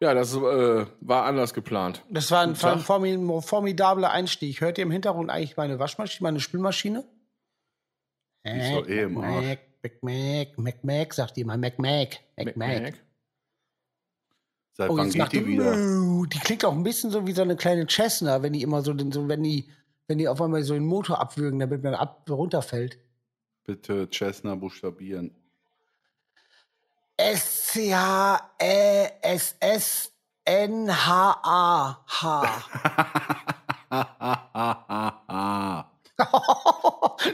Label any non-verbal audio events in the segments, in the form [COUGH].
Ja, das äh, war anders geplant. Das war ein, ein formi- formidabler Einstieg. Hört ihr im Hintergrund eigentlich meine Waschmaschine, meine Spülmaschine? Die ist doch eh im Arsch. Mac, Mac, Mac, Mac, Mac, sagt die mal. Mac, Mac, Mac, Mac. Seit Oh, wann geht die die wieder? Die klingt auch ein bisschen so wie so eine kleine Cessna, wenn die immer so, den- so wenn die, wenn die auf einmal so den Motor abwürgen, damit man ab runterfällt. Bitte Cessna buchstabieren. S-C-H-E-S-S-N-H-A-H. [LAUGHS]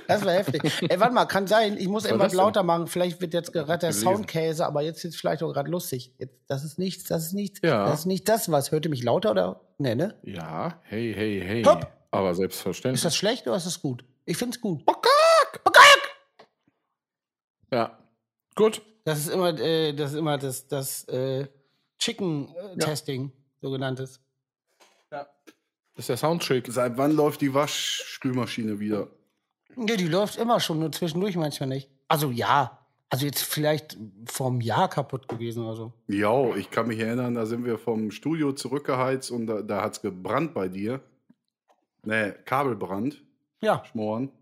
das war heftig. Ey, warte mal, kann sein. Ich muss etwas denn? lauter machen. Vielleicht wird jetzt gerade der. Soundkäse, aber jetzt ist es vielleicht auch gerade lustig. Jetzt, das ist nichts, das ist nichts. Ja. Das ist nicht das, was. Hört ihr mich lauter oder? Nee, ne? Ja, hey, hey, hey. Hopp. Aber selbstverständlich. Ist das schlecht oder ist das gut? Ich find's gut. ja. Gut. Das ist immer, äh, das ist immer das, das äh, Chicken-Testing, sogenanntes. Das ist der Soundtrick. Seit wann läuft die Waschspülmaschine wieder? Ja, die läuft immer schon, nur zwischendurch manchmal nicht. Also ja. Also jetzt vielleicht vor einem Jahr kaputt gewesen oder so. Ja, ich kann mich erinnern, da sind wir vom Studio zurückgeheizt und da, da hat es gebrannt bei dir. Nee, Kabelbrand, Ja. schmoren.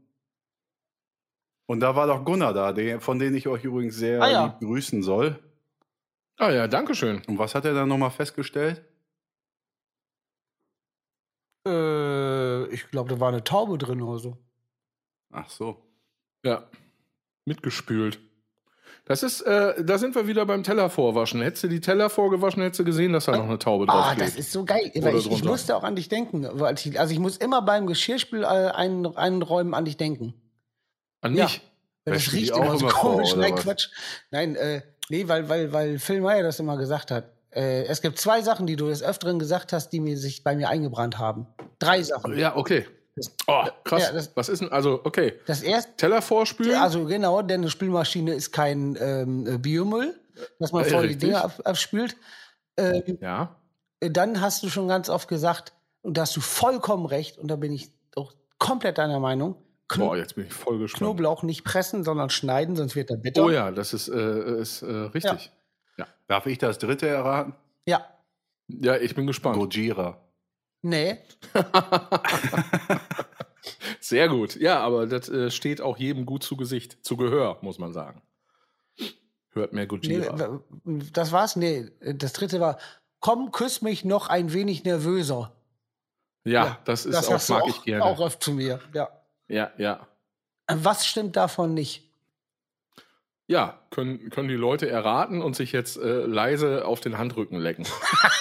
Und da war doch Gunnar da, der, von dem ich euch übrigens sehr Ah, ja. lieb grüßen soll. Ah ja, danke schön. Und was hat er dann nochmal festgestellt? Äh, ich glaube, da war eine Taube drin oder so. Ach so. Ja. Mitgespült. Das ist, äh, da sind wir wieder beim Teller vorwaschen. Hättest du die Teller vorgewaschen, hättest du gesehen, dass da noch eine Taube drauf Ah, steht. das ist so geil. Weil ich, ich musste auch an dich denken. weil ich- Also ich muss immer beim Geschirrspül äh, ein, einräumen an dich denken. An ja. mich. Weil das riecht auch immer so vor, komisch. oder Nein, was? Quatsch. Nein, äh, nee, weil, weil, weil Phil Meyer das immer gesagt hat. Äh, es gibt zwei Sachen, die du des Öfteren gesagt hast, die mir sich bei mir eingebrannt haben. Drei Sachen. Ja, okay. Oh, krass. Ja, das- Was ist denn, also, okay. Das erste, Teller vorspülen? also genau, denn eine Spülmaschine ist kein ähm, äh, Biomüll, dass man Äh, voll die. Dinge ab, abspült. Ähm, ja. dann hast du schon ganz oft gesagt, und da hast du vollkommen recht, und da bin ich auch komplett deiner Meinung, Boah, jetzt bin ich voll gespannt. Knoblauch nicht pressen, sondern schneiden, sonst wird er bitter. Oh ja, das ist, äh, ist äh, richtig. Darf ich das dritte erraten? Ja. Ja. ich bin gespannt. Gojira. Nee. [LAUGHS] Sehr gut. Ja, aber das äh, steht auch jedem gut zu Gesicht, zu Gehör, muss man sagen. Hört mehr nee Gojira. w- das war's? Nee, das dritte war, komm, küss mich noch ein wenig nervöser. ja, das ist auch, sagst du mag auch, ich gerne. auch oft zu mir. Ja. Ja, ja. Was stimmt davon nicht? Ja, können, können die Leute erraten und sich jetzt äh, leise auf den Handrücken lecken.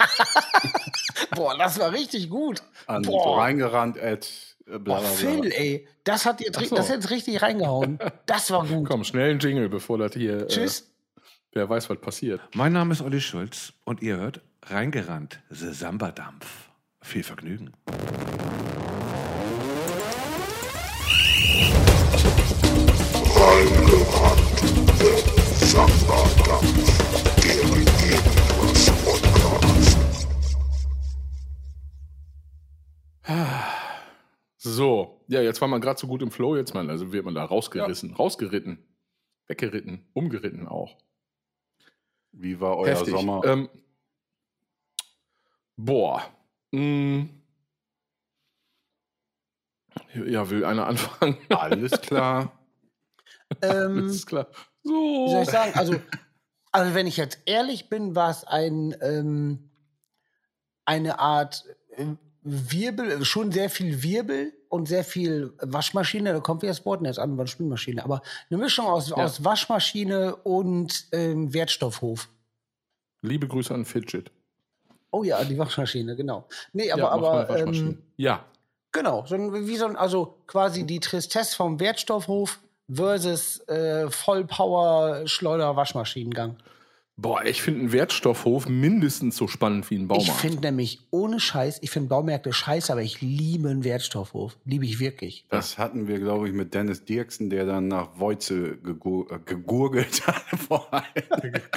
[LAUGHS] [LAUGHS] Boah, das war richtig gut. An Boah. reingerannt at äh, bla Boah, bla bla. Phil, ey, das hat Ach so. das jetzt richtig reingehauen. Das war gut. Komm, schnell ein Jingle, bevor das hier. Tschüss. Äh, wer weiß, was passiert. Mein Name ist Olli Schulz und ihr hört Reingerannt, The Samba-Dampf. Viel Vergnügen. So, ja, jetzt war man gerade so gut im Flow, jetzt mal, also wird man da rausgerissen, rausgeritten, weggeritten, umgeritten auch. Wie war euer Heftig. Sommer? Ähm, boah. Mm. Ja, will einer [LAUGHS] anfangen? Alles klar. Ähm, Das ist klar. wie soll So. ich sagen? Also, also wenn ich jetzt ehrlich bin, war es ein, ähm, eine Art äh, Wirbel, äh, schon sehr viel Wirbel und sehr viel Waschmaschine. Da kommt wieder das Wort jetzt an, war eine Spülmaschine. Aber eine Mischung aus, aus Waschmaschine und ähm, Wertstoffhof. Liebe Grüße an Fidget. Oh ja, die Waschmaschine, genau. Nee, aber, Ja, aber ähm, ja, Genau, so wie so ein, also quasi die Tristesse vom Wertstoffhof versus äh, Vollpower-Schleuder-Waschmaschinengang. boah, ich finde einen Wertstoffhof mindestens so spannend wie ein Baumarkt. Ich finde nämlich ohne Scheiß, ich finde Baumärkte scheiße, aber ich liebe einen Wertstoffhof. Liebe ich wirklich. Das hatten wir, glaube ich, mit Dennis Dirksen, der dann nach gegur äh, gegurgelt [LAUGHS] hat.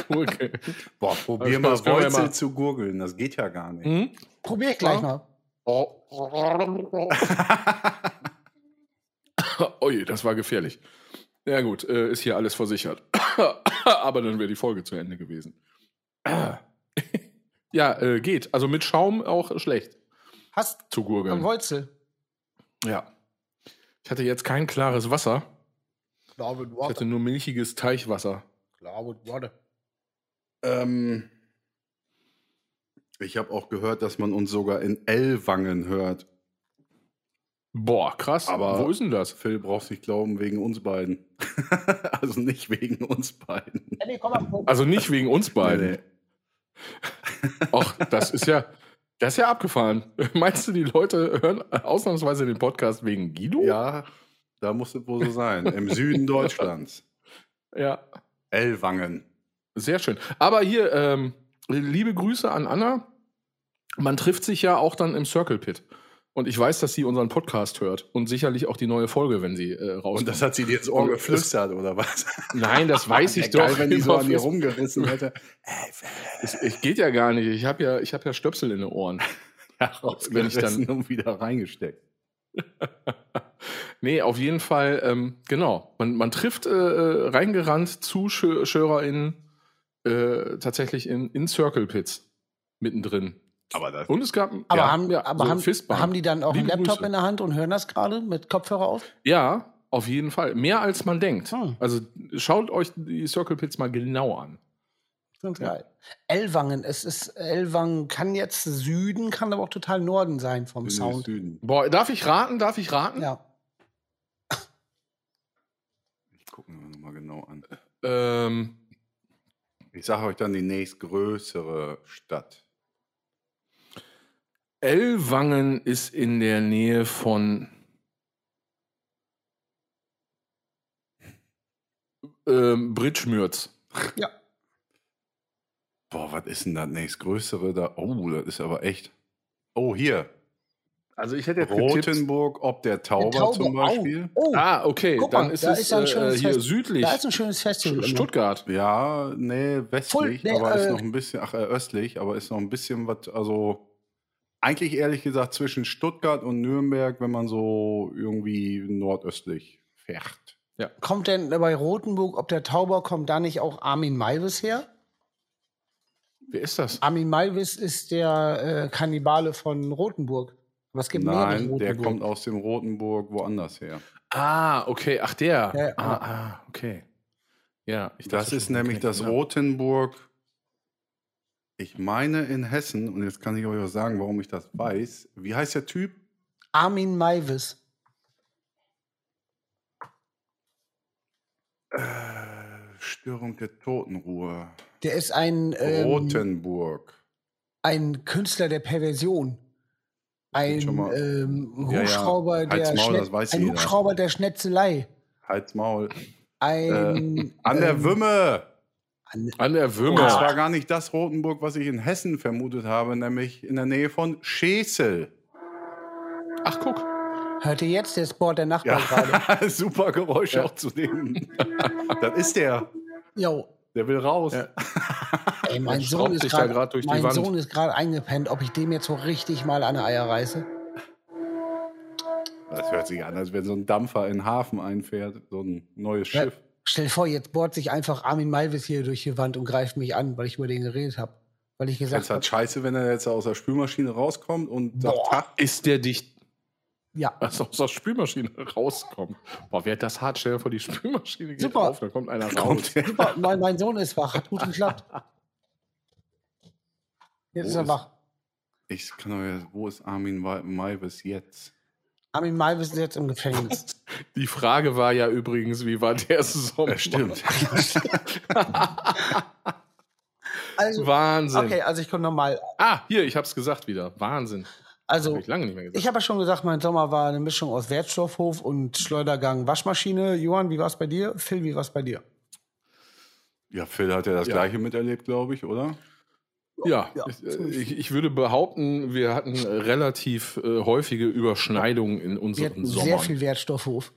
Gurke. Boah, probier mal Woize mal. zu gurgeln. Das geht ja gar nicht. Hm? Probier ich gleich mal. Oh [LAUGHS] [LAUGHS] [LAUGHS] je, das war gefährlich. Ja gut, äh, ist hier alles versichert. [COUGHS] Aber dann wäre die Folge zu Ende gewesen. [COUGHS] Ja, äh, geht. Also mit Schaum auch schlecht Hast zu du gurgeln. Wolzel? Ja. Ich hatte jetzt kein klares Wasser. Klar mit Ich hatte nur milchiges Teichwasser. Klar mit Water. Ähm, ich habe auch gehört, dass man uns sogar in Ellwangen hört. Boah, krass. Aber- wo ist denn das? Phil braucht nicht glauben, wegen uns beiden. [LAUGHS] also nicht wegen uns beiden. Also nicht wegen uns beiden. Nee, Ach, das ist ja, das ist ja abgefahren. [LAUGHS] Meinst du, die Leute hören ausnahmsweise den Podcast wegen Guido? Ja, da muss es wohl so sein. Im Süden Deutschlands. Ja. Ellwangen. Sehr schön. Aber hier, ähm, liebe Grüße an Anna. Man trifft sich ja auch dann im Circle Pit. Und ich weiß, dass sie unseren Podcast hört und sicherlich auch die neue Folge, wenn sie äh, rauskommt. Und das hat sie dir ins Ohr geflüstert, oder was? Nein, das weiß ich [LAUGHS] Geil, doch. wenn die so an dir rumgerissen hätte. Es, es geht ja gar nicht. Ich habe ja, ich habe ja Stöpsel in den Ohren. [LAUGHS] Wenn ich dann- und wieder reingesteckt. [LAUGHS] Nee, auf jeden Fall, ähm, genau. Man, man trifft äh, äh, reingerannt ZuschauerInnen äh, tatsächlich in, in Circle Pits mittendrin. Aber das Und es gab Aber, ja, haben, ja, aber so haben, haben die dann auch einen Laptop Grüße. in der Hand und hören das gerade mit Kopfhörer auf? Ja, auf jeden Fall. Mehr als man denkt. Hm. Also schaut euch die Circle Pits mal genau an. Ganz geil. Ellwangen, es ist, Ellwangen kann jetzt Süden, kann aber auch total Norden sein vom Sound. Süden. Boah, darf ich raten? Darf ich raten? Ja. Ich gucke mir nochmal genau an. Ähm, Ich sage euch dann die nächstgrößere Stadt. Ellwangen ist in der Nähe von ähm, Bridgemürz. Ja. Boah, was ist denn das nächstgrößere da? Oh, das ist aber echt. Oh, hier. Also ich hätte jetzt. Rotenburg ob der Tauber, Taube, zum Beispiel. Oh, oh Ah, okay, Guck dann mal, ist da es ist ein äh, schönes hier Fest- südlich. da ist ein schönes Festival. Stuttgart. Ja, nee, westlich, nee, aber ist äh, noch ein bisschen, ach, äh, östlich, aber ist noch ein bisschen was, also eigentlich ehrlich gesagt zwischen Stuttgart und Nürnberg, wenn man so irgendwie nordöstlich fährt. Kommt denn bei Rothenburg, ob der Tauber, kommt da nicht auch Armin Maivis her? Wer ist das? Armin Maivis ist der äh, Kannibale von Rothenburg. Es gibt Nein, der Rothenburg. kommt aus dem Rotenburg woanders her. Ah, okay, ach der. Ja, ja. ah, ah, okay. Ja, ich Das ist nämlich das ja. Ich meine in Hessen, und jetzt kann ich euch auch sagen, warum ich das weiß. Wie heißt der Typ? Armin Maivis. Äh, Störung der Totenruhe. Der ist ein, ähm, Rotenburg. ein Künstler der Perversion. Ein ähm, Ja, ja. Hubschrauber, Halt's der Maul, ein. Hubschrauber der Schnetzelei. Halt's Maul. Ein An der ähm, Wümme. An- An der Und Würmer. zwar gar nicht das Rotenburg, was ich in Hessen vermutet habe, nämlich in der Nähe von Schesel. Ach, guck. Hört ihr jetzt der Sport der Nachbarn gerade? [LAUGHS] super Geräusch Ja. auch zu dem. das ist der. Jo. Der will raus. Ja. [LAUGHS] Ey, mein Sohn ist gerade mein Wand. Sohn ist gerade eingepennt, ob ich dem jetzt so richtig mal an die Eier reiße. Das hört sich an, als wenn so ein Dampfer in den Hafen einfährt, so ein neues Ja. Schiff. Stell dir vor, jetzt bohrt sich einfach Armin Malvis hier durch die Wand und greift mich an, weil ich über den geredet habe. Weil ich Das gesagt ist halt habe, scheiße, wenn er jetzt aus der Spülmaschine rauskommt und sagt, Boah. "Ha, Ist der dicht ja, [LAUGHS] also aus der Spülmaschine rauskommt? Boah, wer hat das hart? Stell dir vor, die Spülmaschine geht Super. auf, da kommt einer raus. super, mein, mein Sohn ist wach, hat gut [LAUGHS] geklappt. Jetzt Wo ist er ist- wach. Ich kann doch jetzt, wo ist Armin Maivis jetzt? Armin Malvis ist jetzt im Gefängnis. Die Frage war ja übrigens, wie war der Sommer? Ja, stimmt. [LAUGHS] Also, Wahnsinn. okay, also ich komme nochmal. Ah, hier, ich hab's gesagt wieder. Wahnsinn. Also, Hab ich lange nicht mehr gesagt. ich habe ja schon gesagt, mein Sommer war eine Mischung aus Wertstoffhof und Schleudergang Waschmaschine. Johann, wie war's bei dir? Phil, wie war's bei dir? Ja, Phil hat ja das Ja. gleiche miterlebt, glaube ich, oder? Ja, Ja, ich, ich, würde behaupten, wir hatten relativ äh, häufige Überschneidungen in Wir unseren hatten Sommern. sehr viel Wertstoffhof.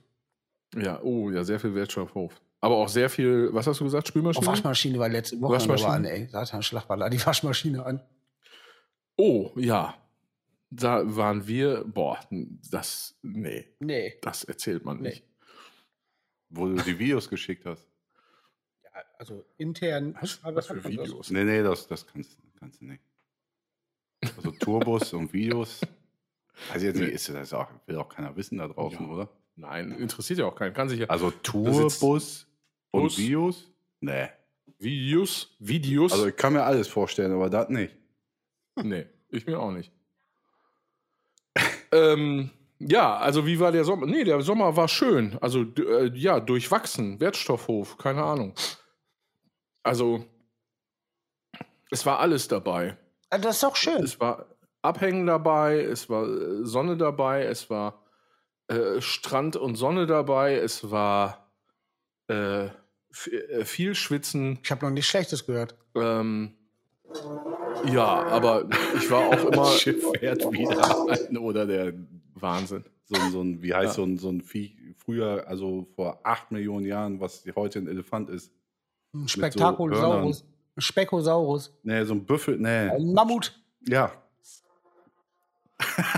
Ja, oh, ja, sehr viel Wertstoffhof. Aber auch sehr viel, was hast du gesagt, Auf Spülmaschine? Waschmaschine war letzte Woche Waschmaschine? an, ey. Satan, Schlagballer, die Waschmaschine an. Oh, ja. Da waren wir, boah, das, nee, Nee. das erzählt man Nee. nicht. Wo du die Videos geschickt hast. Also intern. Was, was das für Videos? Nee, nee, das, das kannst, kannst du nicht. Tourbus und Videos. Also jetzt nicht, ist das auch, will auch keiner wissen da draußen, Ja. oder? Nein, interessiert ja auch keinen. Kann sich ja. Also Tourbus und Bus. Videos? Nee. Videos, Videos. Also ich kann mir alles vorstellen, aber das nicht. nee, ich mir auch nicht. [LAUGHS] ähm, ja, also wie war der Sommer? Nee, der Sommer war schön. Also äh, ja, durchwachsen. Wertstoffhof, keine Ahnung. Also es war alles dabei. Ah, Das ist doch schön. Es war Abhängen dabei, es war äh, Sonne dabei, es war äh, Strand und Sonne dabei, es war äh, äh, viel Schwitzen. Ich habe noch nichts Schlechtes gehört. Ähm, ja, aber ich war auch [LAUGHS] immer Schiff fährt wieder ein oder der Wahnsinn. so, ein- so ein, wie heißt Ja. so, ein, so ein Viech früher, also vor acht Millionen Jahren, was heute ein Elefant ist. Ein so Spektakulosaurus. ein Spekosaurus. Nee, so ein Büffel, nee. Ein Mammut. Ja. [LAUGHS]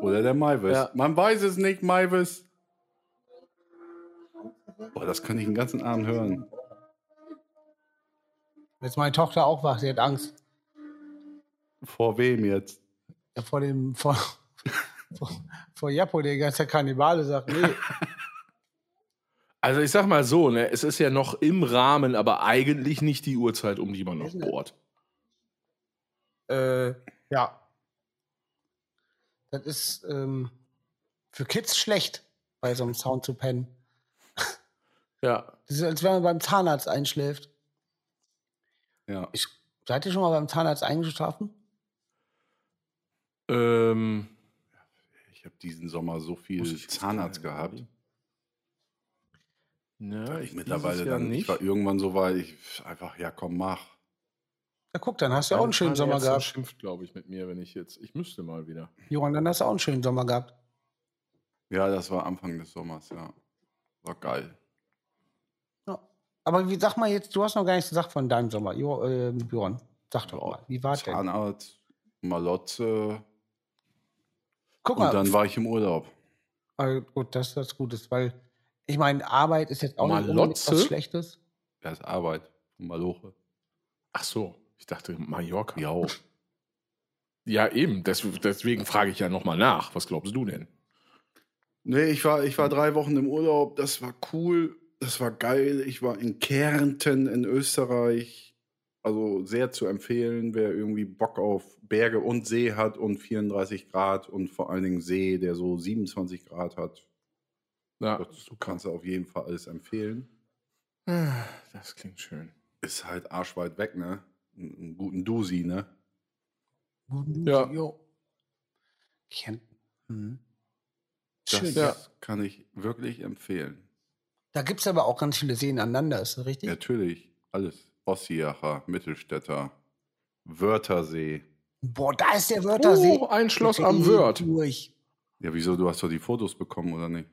Oder der Maivis. Ja. Man weiß es nicht, Maivis. Boah, das könnte ich den ganzen Abend hören. Jetzt meine Tochter auch wach, sie hat Angst. Vor wem jetzt? Ja, vor dem, vor, [LAUGHS] vor, vor Jappo, der ganze Kannibale sagt, nee. [LAUGHS] Also ich sag mal so, ne, es ist ja noch im Rahmen, aber eigentlich nicht die Uhrzeit, um die man noch bohrt. äh, ja. Das ist ähm, für Kids schlecht, bei so einem Sound zu pennen. Ja. Das ist, als wenn man beim Zahnarzt einschläft. Ja. Ich, seid ihr schon mal beim Zahnarzt eingeschlafen? Ähm, Ich habe diesen Sommer so viel Zahnarzt gehabt. Ne, ich dieses mittlerweile dann, ich war irgendwann so weit, ich einfach, ja komm, mach. Ja, guck, dann hast du ja auch einen schönen Sommer gehabt. schimpft, glaube ich, mit mir, wenn ich jetzt. Ich müsste mal wieder. Johann, dann hast du auch einen schönen Sommer gehabt. Ja, das war Anfang des Sommers, ja. War geil. Ja. Aber wie, sag mal jetzt, du hast noch gar nichts gesagt von deinem Sommer. Jo, äh, Björn, sag doch Ja, mal, wie war denn? Zahnarzt, Malotze Guck und mal, dann war ich im Urlaub. äh, gut, das ist das Gutes, weil ich meine, Arbeit ist jetzt auch nicht unbedingt Malotze? was Schlechtes. Das ist Arbeit. Maloche. Ach so, ich dachte Mallorca. Ja. Ja, eben. Des, deswegen frage ich ja nochmal nach. Was glaubst du denn? Nee, ich war, ich war drei Wochen im Urlaub. Das war cool. Das war geil. Ich war in Kärnten in Österreich. Also sehr zu empfehlen, wer irgendwie Bock auf Berge und See hat und 34 Grad und vor allen Dingen See, der so 27 Grad hat. Ja, Das kannst du auf jeden Fall alles empfehlen. das klingt schön. Ist halt arschweit weg, ne? Einen guten Dusi, ne? Ja. Jo. Kennt. Hm. Das Schön. Ja. kann ich wirklich empfehlen. Da gibt es aber auch ganz viele Seen aneinander, ist das richtig? Natürlich, alles. Ossiacher, Mittelstädter, Wörthersee. Boah, da ist der Wörthersee. Oh, ein Schloss am Wörth. Durch. Ja, wieso? Du hast doch die Fotos bekommen, oder nicht?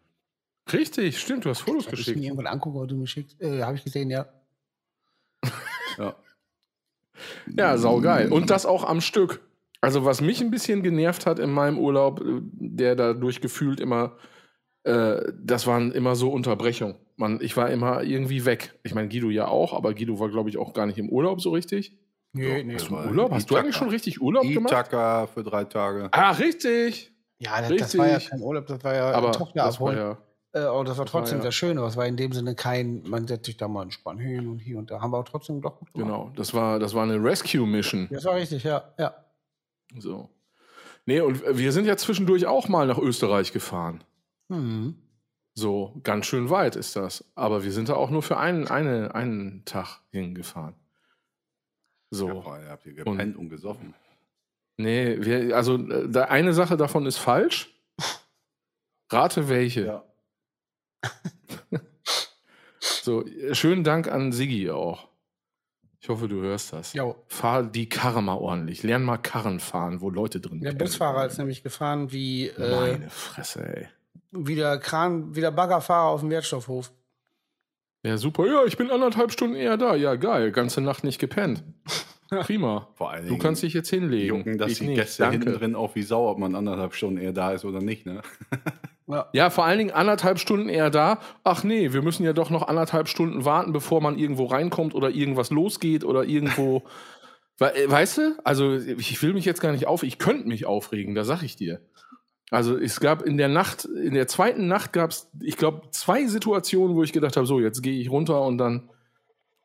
Richtig, stimmt, du hast Fotos Hab ich mir geschickt. irgendwann angucken, aber du mir schickst. Äh, Habe ich gesehen, ja. [LAUGHS] Ja. Ja, saugeil. Und das auch am Stück. Also, was mich ein bisschen genervt hat in meinem Urlaub, äh, der dadurch gefühlt immer, äh, das waren immer so Unterbrechungen. Man, ich war immer irgendwie weg. Ich meine, Guido ja auch, aber Guido war, glaube ich, auch gar nicht im Urlaub so richtig. Nee, nee. Hast du Urlaub? Hast du eigentlich schon richtig Urlaub gemacht? Ithaka für drei Tage. Ah, richtig. Ja, das, das Richtig. war ja kein Urlaub, das war ja Aber Tochter das war abholen. ja. Äh, aber das war das war trotzdem ja- sehr schön, aber es war in dem Sinne kein, man setzt sich da mal entspannt hin und hier und da. Haben wir auch trotzdem doch gut gemacht. Genau, das war, das war eine Rescue-Mission. Das war richtig, ja. ja. So. Nee, und wir sind ja zwischendurch auch mal nach Österreich gefahren. Mhm. So, ganz schön weit ist das. Aber wir sind da auch nur für einen, eine, einen Tag hingefahren. So. Ja, boah, ihr habt hier gepennt und, gesoffen. Nee, wir, also äh, da eine Sache davon ist falsch. [LAUGHS] Rate welche. Ja. [LAUGHS] So, schönen Dank an Siggi auch. Ich hoffe, du hörst das. Jo. Fahr die Karre mal ordentlich. Lern mal Karren fahren, wo Leute drin Der pennen. Busfahrer ist nämlich gefahren wie, äh, Meine Fresse, ey. wie der Kran, wie der Baggerfahrer auf dem Wertstoffhof. Ja, super. Ja, ich bin anderthalb Stunden eher da. Ja, geil. Ganze Nacht nicht gepennt. Prima. Vor allen Du Dingen kannst dich jetzt hinlegen. jucken, dass Ich die nicht. Gäste hinten Danke. drin auch wie Sau, ob man anderthalb Stunden eher da ist oder nicht, ne? Ja. [LAUGHS] Ja, vor allen Dingen anderthalb Stunden eher da. Ach nee, wir müssen ja doch noch anderthalb Stunden warten, bevor man irgendwo reinkommt oder irgendwas losgeht oder irgendwo [LAUGHS] We- äh, Weißt du, also ich will mich jetzt gar nicht auf, ich könnte mich aufregen, da sag ich dir. Also es gab in der Nacht, in der zweiten Nacht gab es, ich glaube, zwei Situationen, wo ich gedacht habe, so, jetzt gehe ich runter und dann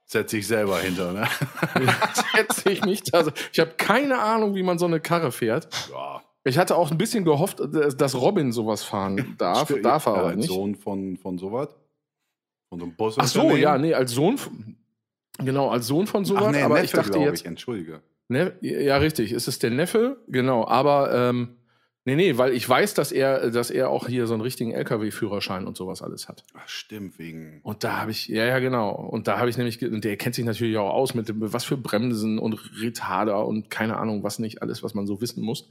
Setz dich selber hinter, ne? [LAUGHS] setze ich mich da. Ich habe keine Ahnung, wie man so eine Karre fährt. Ja. Ich hatte auch ein bisschen gehofft, dass Robin sowas fahren darf, Stimmt, darf er ja, aber als nicht. Sohn von, von sowas. Von so einem Bus. Ach so, ja, nee, als Sohn, von- genau, als Sohn von sowas, Ach, nee, aber Neffe, ich dachte jetzt, Ich, entschuldige. Ne? Ja, richtig. Es ist der Neffe, genau. Aber ähm, nee, nee, weil ich weiß, dass er, dass er auch hier so einen richtigen LKW-Führerschein und sowas alles hat. Ach, stimmt, wegen. Und da habe ich, ja, ja, genau. Und da habe ich nämlich, und der kennt sich natürlich auch aus mit dem, was für Bremsen und Retarder und keine Ahnung, was nicht, alles, was man so wissen muss.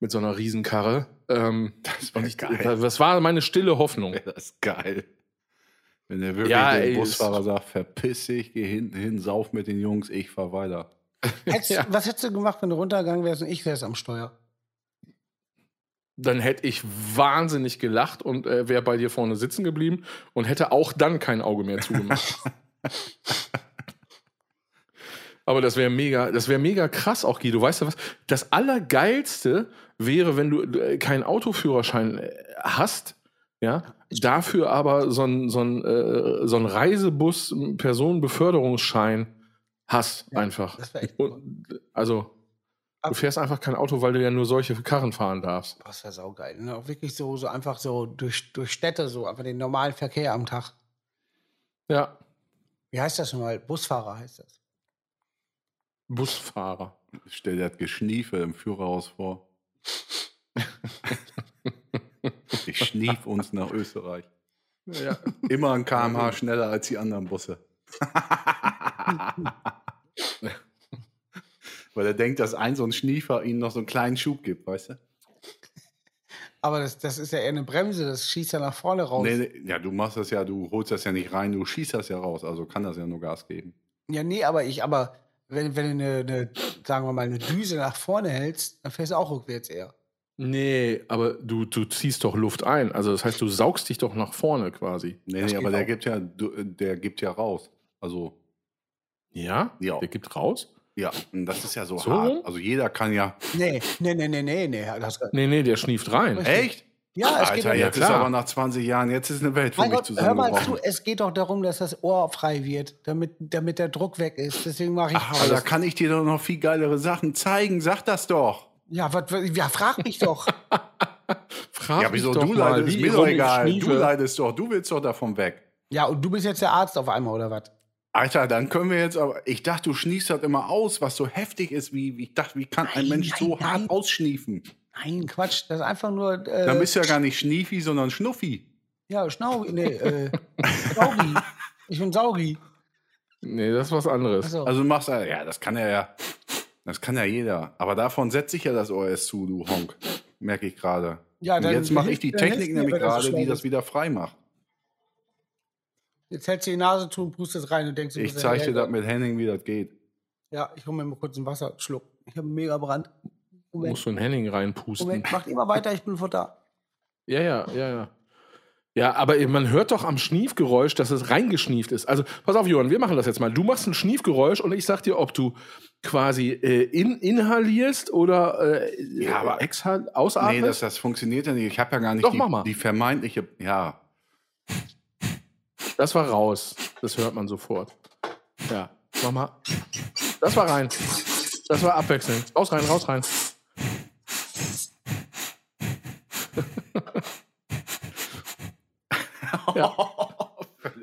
Mit so einer Riesenkarre. Ähm, Das wäre ich, geil. das war meine stille Hoffnung. Das ist geil. Wenn der wirklich Ja, dem ey, Busfahrer sagt, verpiss dich, geh hinten hin, sauf mit den Jungs, ich fahr weiter. Hättest, [LAUGHS] Ja. Was hättest du gemacht, wenn du runtergegangen wärst und ich wär's am Steuer? Dann hätte ich wahnsinnig gelacht und äh, wäre bei dir vorne sitzen geblieben und hätte auch dann kein Auge mehr zugemacht. [LAUGHS] Aber das wäre mega, das wäre mega krass auch, Guido. Weißt du was? Das Allergeilste wäre, wenn du äh, keinen Autoführerschein äh, hast, ja, dafür aber so ein, so ein, äh, so ein Reisebus, Personenbeförderungsschein hast, Ja, einfach. das wär echt cool. Und, also, du fährst einfach kein Auto, weil du ja nur solche Karren fahren darfst. Das wäre saugeil. Ne? Auch wirklich so, so einfach so durch, durch Städte, so einfach den normalen Verkehr am Tag. Ja, Wie heißt das schon mal? Busfahrer heißt das. Busfahrer. Stell dir das Geschniefe im Führerhaus vor. [LAUGHS] ich schnief uns nach Österreich. Ja. Immer ein kmh schneller als die anderen Busse. [LAUGHS] Weil er denkt, dass ein so ein Schniefer ihnen noch so einen kleinen Schub gibt, weißt du? Aber das, das ist ja eher eine Bremse, das schießt ja nach vorne raus. Nee, nee, ja, du machst das ja, du holst das ja nicht rein, du schießt das ja raus, also kann das ja nur Gas geben. Ja, nee, aber ich, aber wenn, wenn du eine, eine, sagen wir mal, eine Düse nach vorne hältst, dann fährst du auch rückwärts eher. Nee, aber du, du ziehst doch Luft ein. Also das heißt, du saugst dich doch nach vorne quasi. Nee, Das nee, aber der auch. gibt ja, du- der gibt ja raus. Also, Ja? Ja. Der gibt raus? Ja, und das ist ja so, So hart. Also jeder kann ja. Nee, nee, nee, nee, nee, nee. Das, Nee, nee, der schnieft rein. Echt? ja, es geht Alter, doch, jetzt ist klar. aber nach 20 Jahren, jetzt ist eine Welt für mein mich Gott, hör mal zu, zusammengebrochen. es geht doch darum, dass das Ohr frei wird, damit, damit der Druck weg ist. Deswegen mache ich. Ach, aber da kann ich dir doch noch viel geilere Sachen zeigen. Sag das doch. ja, was, ja, frag mich doch. [LAUGHS] Frag ja, mich wieso? doch Du mal, leidest, wie mir doch egal. Du leidest doch. Du willst doch davon weg. Ja, und du bist jetzt der Arzt auf einmal, oder was? Alter, dann können wir jetzt aber. Ich dachte, du schniefst das immer aus, was so heftig ist, wie, wie ich dachte, wie kann ein Nein, Mensch so nein, nein. hart ausschniefen? Nein, Quatsch, das ist einfach nur. Äh, Dann bist du ja gar nicht Schniefi, sondern Schnuffi. ja, Schnaubi, nee, äh, Saugi. Ich bin Saugi. Nee, das ist was anderes. Achso. Also du machst ja, das kann er ja. Das kann ja jeder. Aber davon setze ich ja das OS zu, du Honk. Merke ich gerade. Ja, Und dann jetzt mache ich die Technik nämlich so gerade, die das wieder frei macht. Jetzt hältst du die Nase zu und pustest rein und denkst, du Ich zeige dir das mit Henning, wie das geht. Ja, ich hole mir mal kurz einen Wasserschluck. Ich habe einen mega Brand. Moment, Musst du einen Henning reinpusten. Moment, macht immer weiter, ich bin Futter. Ja, ja, ja, ja. Ja, aber man hört doch am Schniefgeräusch, dass es reingeschnieft ist. Also, pass auf, Johann, wir machen das jetzt mal. Du machst ein Schniefgeräusch und ich sag dir, ob du quasi äh, in, inhalierst oder äh, Ja, aber- exhal ausatmest. Nee, das, das funktioniert ja nicht. Ich habe ja gar nicht Doch, die, mach mal. die vermeintliche. Ja, Das war raus. Das hört man sofort. Ja, mach mal. Das war rein. Das war abwechselnd. Raus, rein, raus, rein. [LAUGHS] ja,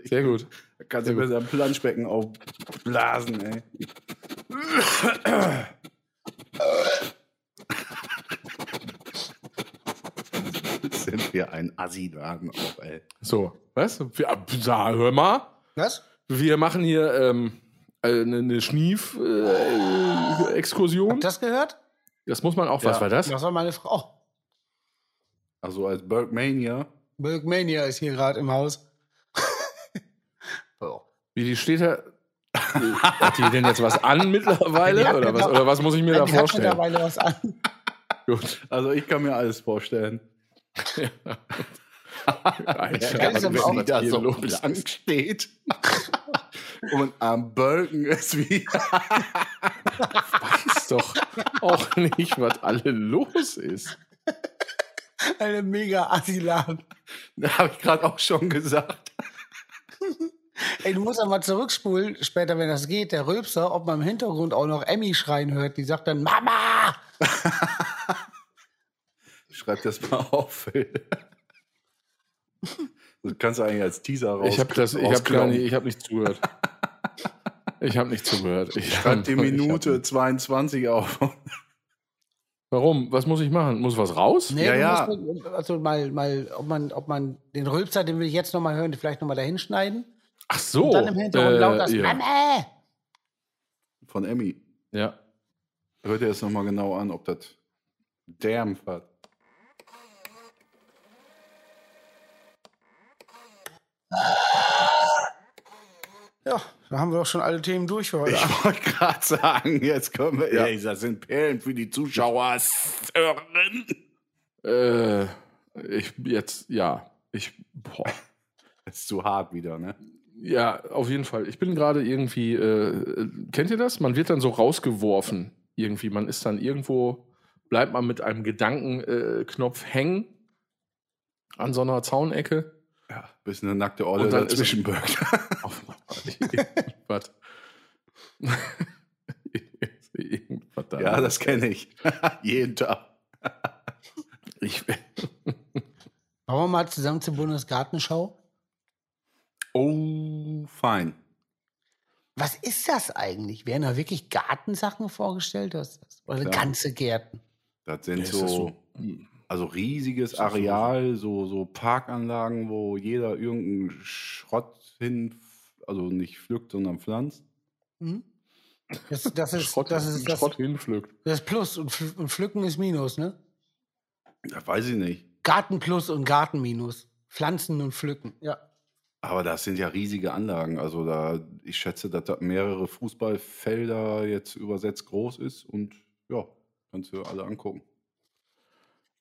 sehr gut. da kannst du besser ein Planschbecken aufblasen, ey. Wir ein Assi-Laden auch, ey. So, was? Wir, ja, hör mal. Was? Wir machen hier ähm, äh, eine, eine Schnief-Exkursion. Habt ihr das gehört? das muss man auch. Was Ja. war das? Das war meine Frau. Also als Bergmania. Milkmania ist hier gerade im Haus. [LAUGHS] oh. Wie die steht da. Hat die denn jetzt was an mittlerweile? [LAUGHS] Oder was, mittler- oder was muss ich mir da Die hat vorstellen? mittlerweile was an. Gut. Also ich kann mir alles vorstellen. [LAUGHS] Ist auch, denn da so blank steht. [LAUGHS] Und am Bölken ist wie. [LAUGHS] doch auch nicht, was alle los ist. Eine mega Asiladen. Da habe ich gerade auch schon gesagt. Ey, du musst ja mal zurückspulen, später, wenn das geht, der Rülpser, ob man im Hintergrund auch noch Emmy schreien hört. Die sagt dann, Mama! Schreib das mal [LAUGHS] auf. Das kannst du eigentlich als Teaser raus. Ich habe das, ich habe gar nicht, ich habe nicht zugehört. Ich habe nicht zugehört. Ich [LAUGHS] Schreib die Minute hab- 22 auf. Warum? Was muss ich machen? Muss was raus? Nee, Ja, ja. musst, also mal, mal, ob man, ob man den Rülpser, den will ich jetzt noch mal hören, vielleicht noch mal dahin schneiden. Ach so. und dann im Hintergrund äh, laut das ja. Mama! Von Emmy. ja. Hört ihr es nochmal genau an, ob das Dämpf hat. Ja, da haben wir doch schon alle Themen durch für heute. Ich wollte gerade sagen, jetzt können wir. Ja. Ey, das sind Perlen für die Zuschauer. Äh, ich jetzt, ja. Ich, boah. Das [LAUGHS] ist zu hart wieder, ne? Ja, auf jeden Fall. Ich bin gerade irgendwie, äh, kennt ihr das? Man wird dann so rausgeworfen. Irgendwie. Man ist dann irgendwo, bleibt man mit einem Gedankenknopf äh, Knopf hängen an so einer Zaunecke. Ja, bis eine nackte Olle Und dann ist- dazwischen birgt. [LAUGHS] Auf, [LAUGHS] was? Ja, das kenne ich. [LAUGHS] Jeden Tag. Ich, Wollen wir mal zusammen zur Bundesgartenschau? Oh, fein. Was ist das eigentlich? Werden da wirklich Gartensachen vorgestellt? Oder Klar. ganze Gärten? Das sind ist so, das so? Also riesiges? Areal, so, so Parkanlagen, wo jeder irgendeinen Schrott hin, also nicht pflückt, sondern pflanzt. Hm? Das, das, [LAUGHS] ist, Schrott, das, ist, das, Schrott hinpflückt. das ist Plus und, und Pflücken ist Minus, ne? Ja, weiß ich nicht. Garten Plus und Garten Minus. Pflanzen und Pflücken, ja. Aber das sind ja riesige Anlagen. Also da, ich schätze, dass da mehrere Fußballfelder jetzt übersetzt groß ist und ja, kannst du alle angucken.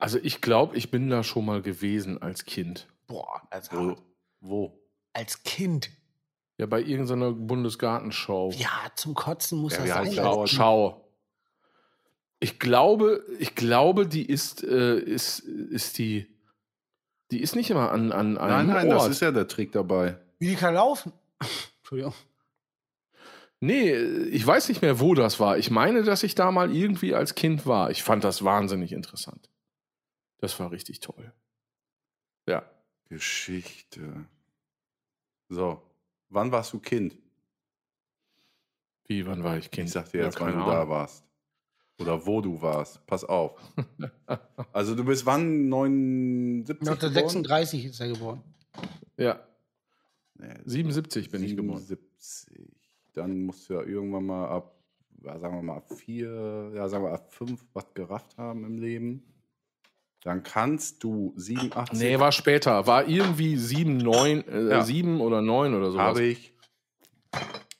Also ich glaube, ich bin da schon mal gewesen als Kind. Boah, also Wo? wo? als Kind. Ja, bei irgendeiner Bundesgartenschau. Ja, zum Kotzen muss Ja, das wie sein. als? Schau, Kind. schau. Ich glaube, ich glaube, die ist, äh, ist, ist die, die ist nicht immer an, an einem Nein, nein, Ort. das ist ja der Trick dabei. Wie die kann laufen. [LAUGHS] Entschuldigung. Nee, ich weiß nicht mehr, wo das war. Ich meine, dass ich da mal irgendwie als Kind war. Ich fand das wahnsinnig interessant. Das war richtig toll. Ja. Geschichte. So, wann warst du Kind? Wie, wann war ich Kind? Ich sag dir jetzt, Ja, wann du da warst. Oder wo du warst. Pass auf. [LAUGHS] Also du bist wann? 79? geboren? 1936 ist er geboren. Ja, Nee, 77 bin ich geboren. 77. Dann musst du ja irgendwann mal ab, sagen wir mal ab vier, ja, sagen wir ab fünf was gerafft haben im Leben. Dann kannst du 87. Nee, war später. War irgendwie 7, 9, äh, Ja. 7 oder 9 oder sowas. Habe ich.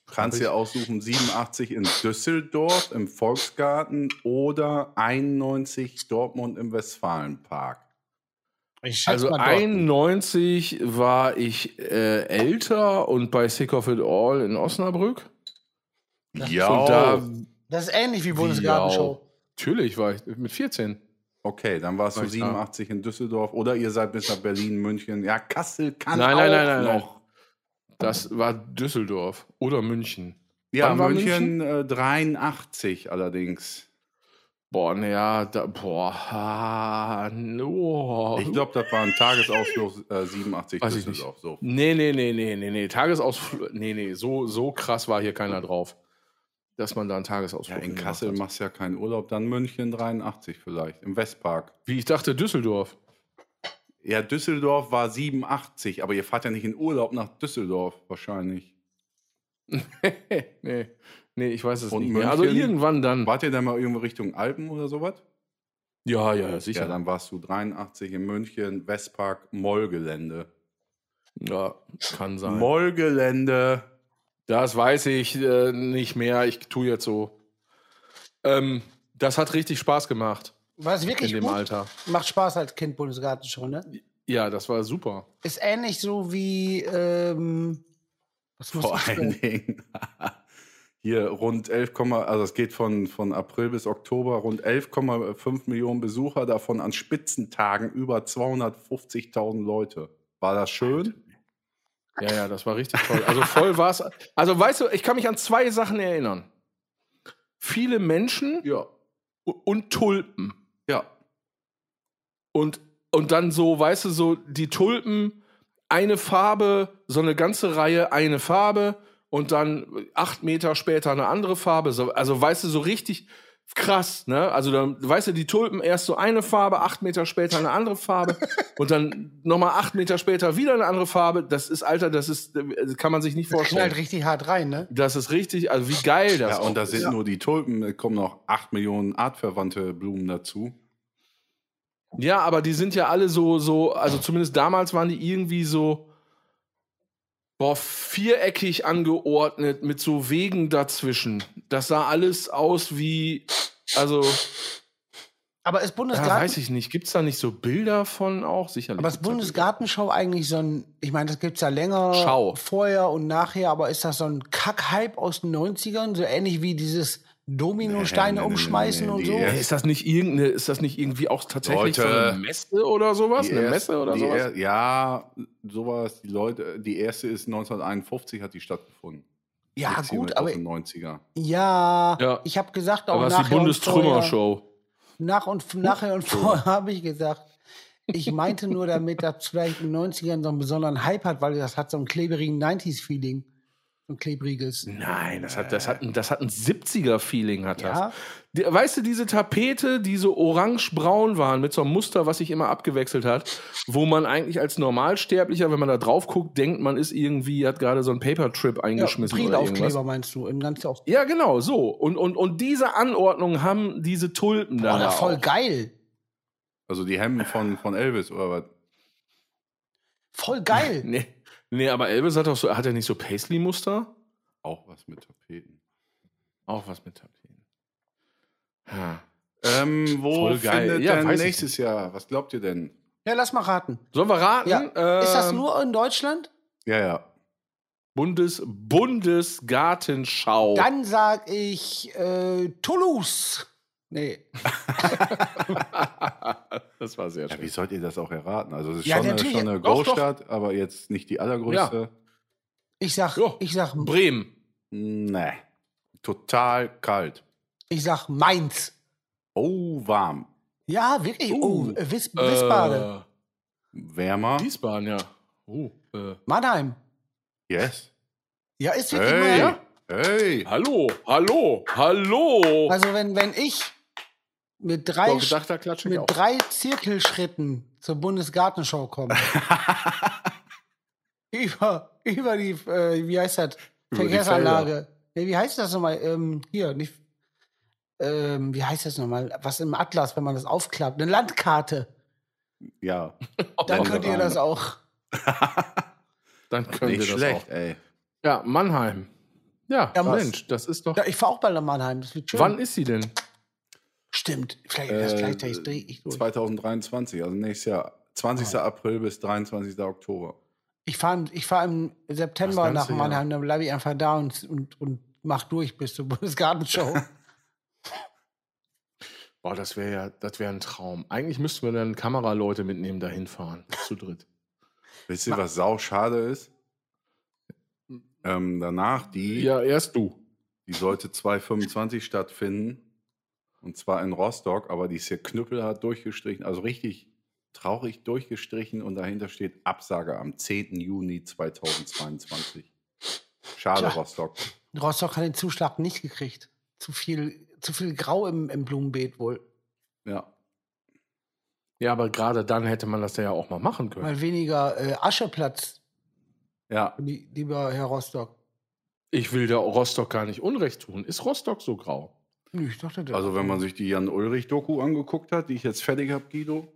Kannst dir aussuchen, 87 in Düsseldorf im Volksgarten oder 91 Dortmund im Westfalenpark. Also mal dort. 91 war ich äh, älter und bei Sick of It All in Osnabrück. Ja, Und da, Das ist ähnlich wie Bundesgartenschau. natürlich war ich mit 14. okay, dann warst War du ich da. 87 in Düsseldorf oder ihr seid bis nach Berlin, München. Ja, Kassel kann Nein, auch nein, nein, nein, nein. noch. Das war Düsseldorf oder München. Ja, war München, Äh, 83 allerdings. Boah, naja, da, boah, ah, no. Ich glaube, das war ein Tagesausflug äh, 87 Weiß ich Düsseldorf. So. Nee, nee, nee, nee, nee, nee. Tagesausflug. Nee, nee, so, so krass war hier keiner drauf. Dass man da einen Tagesausflug Ja, in Kassel hat. machst du ja keinen Urlaub, dann München 83 vielleicht, im Westpark. Wie ich dachte, Düsseldorf. Ja, Düsseldorf war 87, aber ihr fahrt ja nicht in Urlaub nach Düsseldorf wahrscheinlich. [LAUGHS] nee, nee, ich weiß es Und nicht mehr. Also München? irgendwann dann. Wart ihr dann mal irgendwo Richtung Alpen oder sowas? Ja, ja, sicher. Ja, dann warst du 83 in München, Westpark, Mollgelände. Ja, kann sein. Mollgelände. Das weiß ich äh, nicht mehr. Ich tue jetzt so. Ähm, das hat richtig Spaß gemacht War es wirklich in dem gut? Alter. Macht Spaß als Kind Bundesgartenschau, ne? Ja, das war super. Ist ähnlich so wie ähm, was muss Vor ich allen sagen? Dingen. [LAUGHS] hier rund 11, Komma- also es geht von, von April bis Oktober, rund 11,5 Millionen Besucher, davon an Spitzentagen über 250.000 Leute. War das schön? Ja, ja, das war richtig toll. Also voll war es. Also weißt du, ich kann mich an zwei Sachen erinnern. Viele Menschen Ja. und Tulpen. Ja. Und, und dann so, weißt du, so die Tulpen, eine Farbe, so eine ganze Reihe, eine Farbe und dann acht Meter später eine andere Farbe. So, also weißt du, so richtig krass, ne? Also dann, weißt du, die Tulpen erst so eine Farbe, acht Meter später eine andere Farbe [LAUGHS] und dann nochmal acht Meter später wieder eine andere Farbe. Das ist, Alter, das ist, das kann man sich nicht Das knallt vorstellen. richtig hart rein, ne? Das ist richtig, also wie geil das Ja, auch und da ist. sind nur die Tulpen, es kommen noch 8 Millionen artverwandte Blumen dazu. Ja, aber die sind ja alle so, so, also zumindest damals waren die irgendwie so, boah, viereckig angeordnet mit so Wegen dazwischen. Das sah alles aus wie, also, Aber ist ja, Bundesgarten, weiß ich nicht, gibt's da nicht so Bilder von auch? Sicherlich. aber ist Bundesgartenschau eigentlich so ein, ich meine, das gibt's ja länger Schau. vorher und nachher, aber ist das so ein Kack-Hype aus den 90ern? So ähnlich wie dieses Dominosteine Nee, nee, nee, umschmeißen nee, und so? Ist das nicht irgendeine, ist das nicht irgendwie auch tatsächlich so Leute, eine Messe oder sowas? Eine Messe oder sowas? er- ja, sowas. Die Leute, die erste ist 1951 hat die stattgefunden. Ja, gut, aber aus den 90er. ja, Ja. ich habe gesagt, auch die nachher vorher, Bundestrümmershow. nach und nachher und vorher [LAUGHS] habe ich gesagt, ich meinte nur damit, dass vielleicht in den 90ern so einen besonderen Hype hat, weil das hat so einen klebrigen 90s-Feeling. So ein klebriges. Nein, das hat, das hat, ein- das hat ein 70er-Feeling, hat das. Ja, Die, weißt du, diese Tapete, die so orange-braun waren, mit so einem Muster, was sich immer abgewechselt hat, wo man eigentlich als Normalsterblicher, wenn man da drauf guckt, denkt, man ist irgendwie, hat gerade so einen Paper-Trip ja eingeschmissen oder irgendwas. Meinst du? In ganz auch. Ja, genau, so. Und, und, und diese Anordnung haben diese Tulpen da. Boah, voll auch. geil. Also die Hemden von, von Elvis oder was? Voll geil. [LAUGHS] Nee, nee, aber Elvis hat doch so, hat er nicht so Paisley-Muster? Auch was mit Tapeten. Auch was mit Tapeten. Ja. Ähm, wo Voll geil. findet Ja, denn weiß ich nächstes Jahr? Was glaubt ihr denn? Ja, lass mal raten. Sollen wir raten? Ja. Ist das Ähm, nur in Deutschland? Ja, ja. Bundes, Bundesgartenschau. Dann sag ich äh, Toulouse. Nee. [LAUGHS] das war sehr Ja, wie schön. sollt ihr das auch erraten? Also es ist Ja, schon, eine, schon eine Doch, doch. Großstadt, aber jetzt nicht die allergrößte. Ich sag, Ja. ich sag, Bremen. Nee. Total kalt. ich sag Mainz. Oh, warm. Ja, wirklich. Uh. oh, äh, Wiss, Wiesbaden. Wärmer. Äh, Wiesbaden, ja. Oh, äh. Mannheim. Yes. Ja, ist wirklich Hey. Mannheim. Hey. Hallo, hallo, hallo. Also wenn, wenn ich mit drei, ich mit drei Zirkelschritten zur Bundesgartenschau komme, [LAUGHS] über, über die, äh, wie heißt das, Über Verkehrsanlage. Nee, wie heißt das nochmal? Ähm, hier, nicht, ähm, wie heißt das nochmal? Was im Atlas, wenn man das aufklappt? Eine Landkarte. Ja. [LAUGHS] Dann könnt ihr das auch. [LAUGHS] Dann können Nicht wir das schlecht, auch. ey. Ja, Mannheim. Ja, Ja? Mensch, das ist doch. Ja, ich fahre auch bald nach Mannheim. Das wird schön. Wann ist sie denn? Stimmt. Vielleicht erst Äh, drehe ich durch. 2023, also nächstes Jahr. 20. Ah. April bis 23. Oktober. Ich fahre ich fahr im September Das nach Mannheim, dann bleibe ich einfach da und, und, und mach durch bis zur [LAUGHS] Bundesgartenshow. [LAUGHS] Boah, das wäre ja, das wäre ein Traum. Eigentlich müssten wir dann Kameraleute mitnehmen, dahin fahren. Zu dritt. Wisst ihr, was sau schade ist? Ähm, danach, die, Ja, erst du. die sollte 225 stattfinden. Und zwar in Rostock, aber die ist hier knüppelhart durchgestrichen. Also richtig traurig durchgestrichen und dahinter steht Absage am 10. Juni 2022. Schade, Tja. Rostock. Rostock hat den Zuschlag nicht gekriegt. Zu viel, zu viel Grau im, im Blumenbeet wohl. Ja. Ja, aber gerade dann hätte man das ja auch mal machen können. Mal weniger äh, Ascheplatz, Ja, li- lieber Herr Rostock. Ich will der Rostock gar nicht Unrecht tun. Ist Rostock so grau? Ich dachte, der- also wenn man sich die Jan-Ulrich-Doku angeguckt hat, die ich jetzt fertig habe, Guido.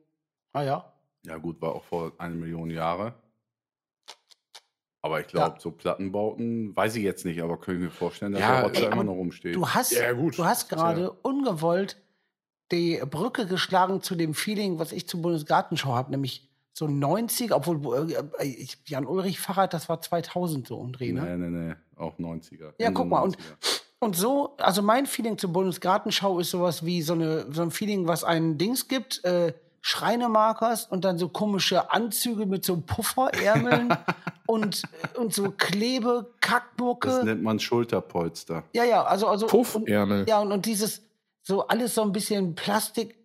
Ah ja. Ja gut, war auch vor eine Million Jahre. Aber ich glaube, Ja. so Plattenbauten, weiß ich jetzt nicht, aber kann ich mir vorstellen, dass Ja, der Rotzer ey, immer aber noch rumsteht. Du hast, Ja, gut. du hast gerade ja- ungewollt die Brücke geschlagen zu dem Feeling, was ich zur Bundesgartenschau habe, nämlich so 90, obwohl äh, ich- Jan Ulrich Fahrrad, das war 2000 so umdrehen. Ne? Nee, nee, nee, auch 90er. Ja, Ende guck mal, und- 90er. Und so, also mein Feeling zur Bundesgartenschau ist sowas wie so, eine, so ein Feeling, was einen Dings gibt, äh, Schreinemarkers und dann so komische Anzüge mit so Pufferärmeln [LAUGHS] und, und so Klebe, Das Kackmucke. nennt man Schulterpolster. Ja, ja, also, also. Und, Puffärmel. ja, und, und dieses, so alles so ein bisschen Plastik,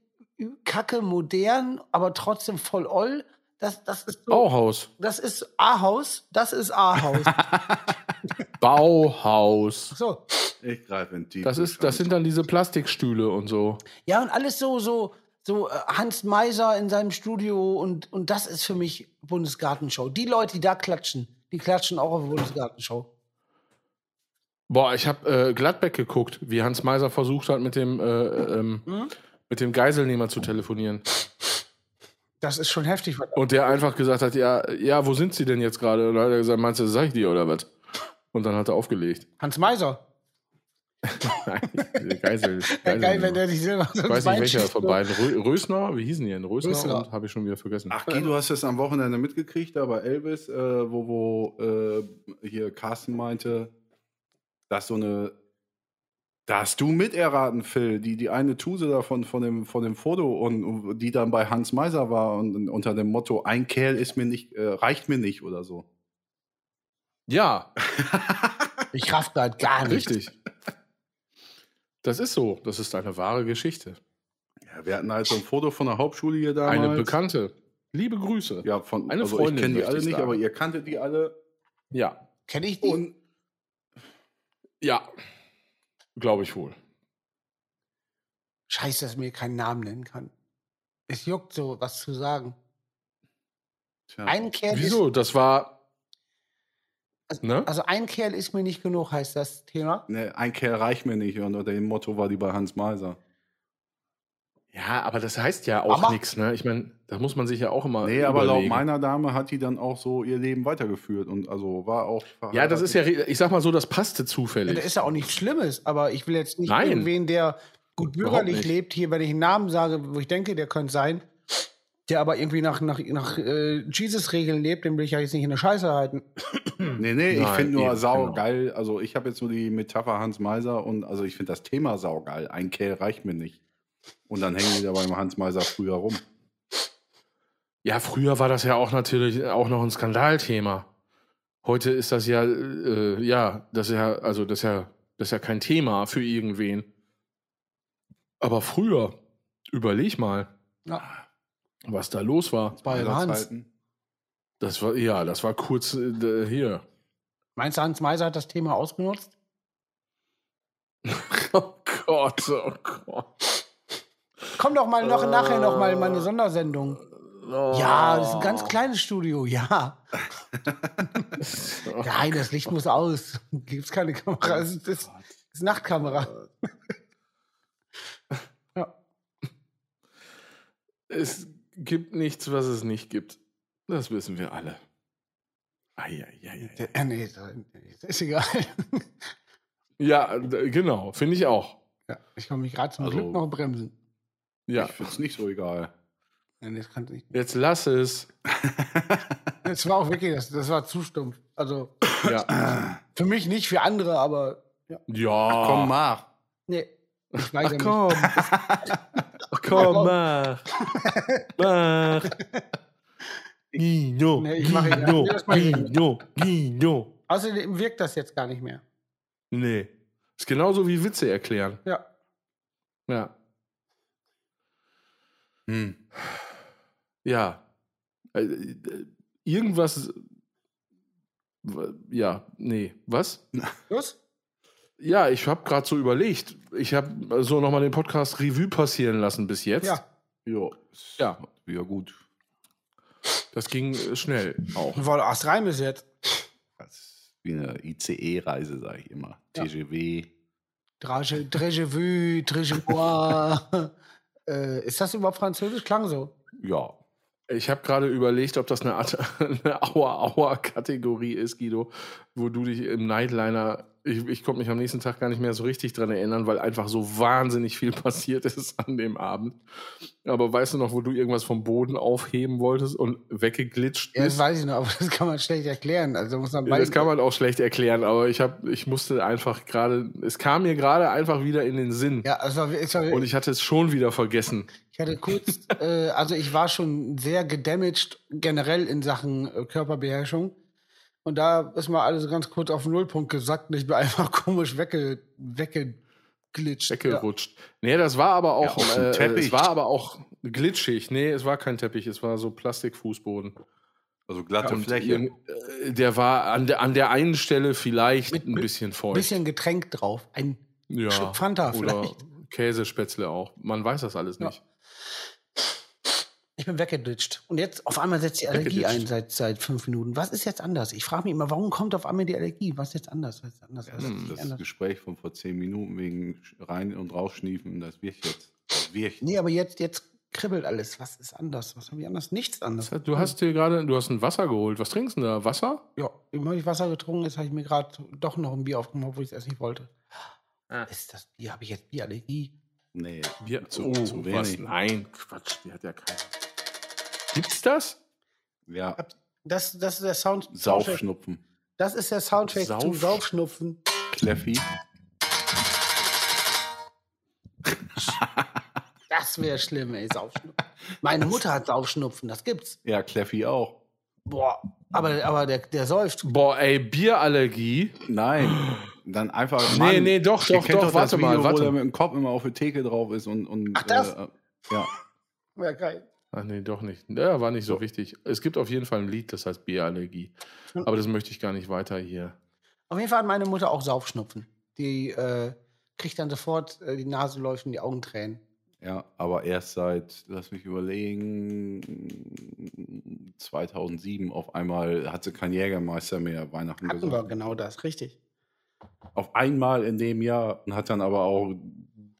Kacke, modern, aber trotzdem voll oll. Das, das ist so. Bauhaus. Das ist A-Haus, das ist A-Haus. [LAUGHS] Bauhaus. so. Ich greife in die. Das, ist, das sind dann diese Plastikstühle und so. Ja, und alles so, so, so äh, Hans Meiser in seinem Studio und, und das ist für mich Bundesgartenshow. Die Leute, die da klatschen, die klatschen auch auf der Bundesgartenshow. Boah, ich habe äh, Gladbeck geguckt, wie Hans Meiser versucht hat, mit dem, äh, ähm, mit dem Geiselnehmer zu telefonieren. Das ist schon heftig. Und der einfach gesagt hat, ja, ja, wo sind sie denn jetzt gerade? Und dann hat er gesagt, meinst du, das sag ich dir oder was? Und dann hat er aufgelegt. Hans Meiser. [LAUGHS] Nein, Geisel, [LAUGHS] Ja, geil, wenn der sich selber so ich weiß nicht, welcher von beiden. Rö Rösner, wie hießen die denn? Rösner, Rösner. und habe ich schon wieder vergessen. Ach, Guy, du hast es am Wochenende mitgekriegt, da bei Elvis, äh, wo, wo äh, hier Carsten meinte, dass so eine. Da hast du mit erraten, Phil, die, die eine Tuse da von, von, dem, von dem Foto und, und die dann bei Hans Meiser war und, und unter dem Motto, ein Kerl ist mir nicht, äh, reicht mir nicht oder so. Ja, [LAUGHS] Ich raff grad gar nicht. richtig. Das ist so. Das ist eine wahre Geschichte. Ja, wir hatten halt so ein Foto von der Hauptschule hier damals. Eine Bekannte. Liebe Grüße. Ja, von, Eine also Freundin, ich kenne die alle ich nicht, sagen. aber ihr kanntet die alle. Ja. Kenn ich die? Und Ja. Glaube ich wohl. Scheiße, dass ich mir keinen Namen nennen kann. Es juckt so, was zu sagen. tja, Ein Kerl Wieso? Das war. Ist, Ne? also ein Kerl ist mir nicht genug, heißt das Thema. ne, ein Kerl reicht mir nicht. Und unter dem Motto war die bei Hans Meiser. Ja, aber das heißt ja auch nichts, ne? Ich meine, da muss man sich ja auch immer. Nee, aber laut überlegen. meiner Dame hat die dann auch so ihr Leben weitergeführt und also war auch. Ja, das ist ja, ich sag mal so, das passte Ja, zufällig. das ist ja auch nichts Schlimmes, aber ich will jetzt nicht Nein. irgendwen, der gut bürgerlich lebt, hier, wenn ich einen Namen sage, wo ich denke, der könnte sein, der aber irgendwie nach, nach, nach äh, Jesus-Regeln lebt, den will ich ja jetzt nicht in der Scheiße halten. [CLEARS THROAT] Nee, nee, ich finde nur eben, sau genau. geil. Also ich habe jetzt nur die Metapher Hans Meiser und also ich finde das Thema sau geil. Ein Kerl reicht mir nicht. Und dann hängen die da beim Hans Meiser früher rum. Ja, früher war das ja auch natürlich auch noch ein Skandalthema. Heute ist das ja, äh, ja, das ist ja, also das ist ja, das ist ja kein Thema für irgendwen. Aber früher, überleg mal, Ja, was da los war. bei Hans. Eiserzeiten. Das war, ja, das war kurz äh, hier. Meinst du, Hans Meiser hat das Thema ausgenutzt? [LAUGHS] Oh Gott, oh Gott. Komm doch mal noch nachher noch mal in meine Sondersendung. Oh. Ja, das ist ein ganz kleines Studio, ja. [LAUGHS] Nein, das Licht muss aus. Gibt's keine Kamera. Es ist, es ist Nachtkamera. Ja. Es gibt nichts, was es nicht gibt. Das wissen wir alle. Eieiei. Äh, nee, das ist egal. [LAUGHS] Ja, genau, finde ich auch. Ja, ich kann mich gerade zum Also- Glück noch bremsen. Ja, Ich finde es nicht so egal. Nein, das kann nicht. jetzt lass es. [LAUGHS] Das war auch wirklich, das, das war zu stumpf. Also Ja, [CLEARS THROAT] für mich nicht, für andere, aber ja. ja. Komm, mach. Nee, ich weiß Ach ja komm. [LAUGHS] Ach komm, mach. Mach. Gino, Nee, ich mach ihn- Gino. Gino, Gino. Außerdem wirkt das jetzt gar nicht mehr. Nee. Ist genauso wie Witze erklären. Ja. Ja. Hm. Ja. Äh, äh, Irgendwas. w- Ja, nee. Was? Los? Ja, ich habe gerade so überlegt. Ich habe so nochmal den Podcast Revue passieren lassen bis jetzt. Ja. Ja. Ja. Ja, gut. Das ging äh, schnell auch. War erst rein bis jetzt. Das ist wie eine ICE-Reise, sage ich immer. Ja. TGW. Drage, Drage vu, Drage moi. [LAUGHS] äh, ist das überhaupt französisch? Klang so. Ja. Ich habe gerade überlegt, ob das eine, Art- [LAUGHS] eine Aua-Aua-Kategorie ist, Guido, wo du dich im Nightliner ich, ich konnte mich am nächsten Tag gar nicht mehr so richtig dran erinnern, weil einfach so wahnsinnig viel [LAUGHS] passiert ist an dem Abend. Aber weißt du noch, wo du irgendwas vom Boden aufheben wolltest und weggeglitscht Ja, das bist? weiß ich noch, aber das kann man schlecht erklären. Also muss man Ja, das kann man auch schlecht erklären, aber ich hab, ich musste einfach gerade, es kam mir gerade einfach wieder in den Sinn. Ja, es war, es war, Und ich hatte es schon wieder vergessen. Ich hatte kurz, [LAUGHS] äh, also ich war schon sehr gedamaged generell in Sachen äh, Körperbeherrschung. Und da ist mal alles ganz kurz auf den Nullpunkt gesackt und ich bin [LAUGHS] einfach komisch wegge, weggeglitscht. Weggerutscht. Nee, das war aber auch, Ja, äh, Teppich. es war aber auch glitschig. Nee, es war kein Teppich, es war so Plastikfußboden. Also glatte Und Fläche. äh, Der war an der, an der einen Stelle vielleicht Mit- ein bisschen Ja, feucht. bisschen Getränk drauf. Ein ja. Fanta Oder vielleicht. Käsespätzle auch. Man weiß das alles Ja. nicht. Ich bin weggeglitscht. Und jetzt auf einmal setzt die Allergie ein seit, seit fünf Minuten. Was ist jetzt anders? Ich frage mich immer, warum kommt auf einmal die Allergie? Was ist jetzt anders? Was ist anders? Was ist Das, das anders? Gespräch von vor zehn Minuten wegen rein- und rausschniefen, das wirkt jetzt. Das wirkt. Nee, aber jetzt, jetzt kribbelt alles. Was ist anders? Was habe ich anders? Nichts anders. Du hast dir gerade, du hast ein Wasser geholt. Was trinkst du da? Wasser? Ja, immer ich Wasser getrunken, jetzt habe ich mir gerade doch noch ein Bier aufgemacht, obwohl ich es erst nicht wollte. Ah. Ist das Bier? Habe ich jetzt Bierallergie? Nee, Bier? zu, oh, zu was? wenig. Nein, Quatsch, die hat ja keiner. Gibt's das? Ja, Das, das ist der Sound. Saufschnupfen. Das ist der Soundtrack Sauf- zum Saufschnupfen. Kleffi. [LAUGHS] Das wäre schlimm, ey, Saufschnupfen. Meine Mutter hat Saufschnupfen, das gibt's. Ja, Kleffi auch. Boah, aber, aber der, der säuft. Boah, ey, Bierallergie. Nein, [GASPS] dann einfach. Nee, nee, doch, doch, doch, das warte mal, Video, warte. Wo der mit dem Kopf immer auf der Theke drauf ist und. und Ach, das? Äh, ja. Ja, geil. Ach nee, doch nicht. Ja, war nicht so wichtig. Es gibt auf jeden Fall ein Lied, das heißt Bierallergie. Aber das möchte ich gar nicht weiter hier. Auf jeden Fall hat meine Mutter auch Saufschnupfen. Die äh, kriegt dann sofort äh, die Nase läuft und die Augen tränen. Ja, aber erst seit, lass mich überlegen, 2007 auf einmal hat sie keinen Jägermeister mehr Weihnachten Hatten wir gesagt. genau das, richtig. Auf einmal in dem Jahr und hat dann aber auch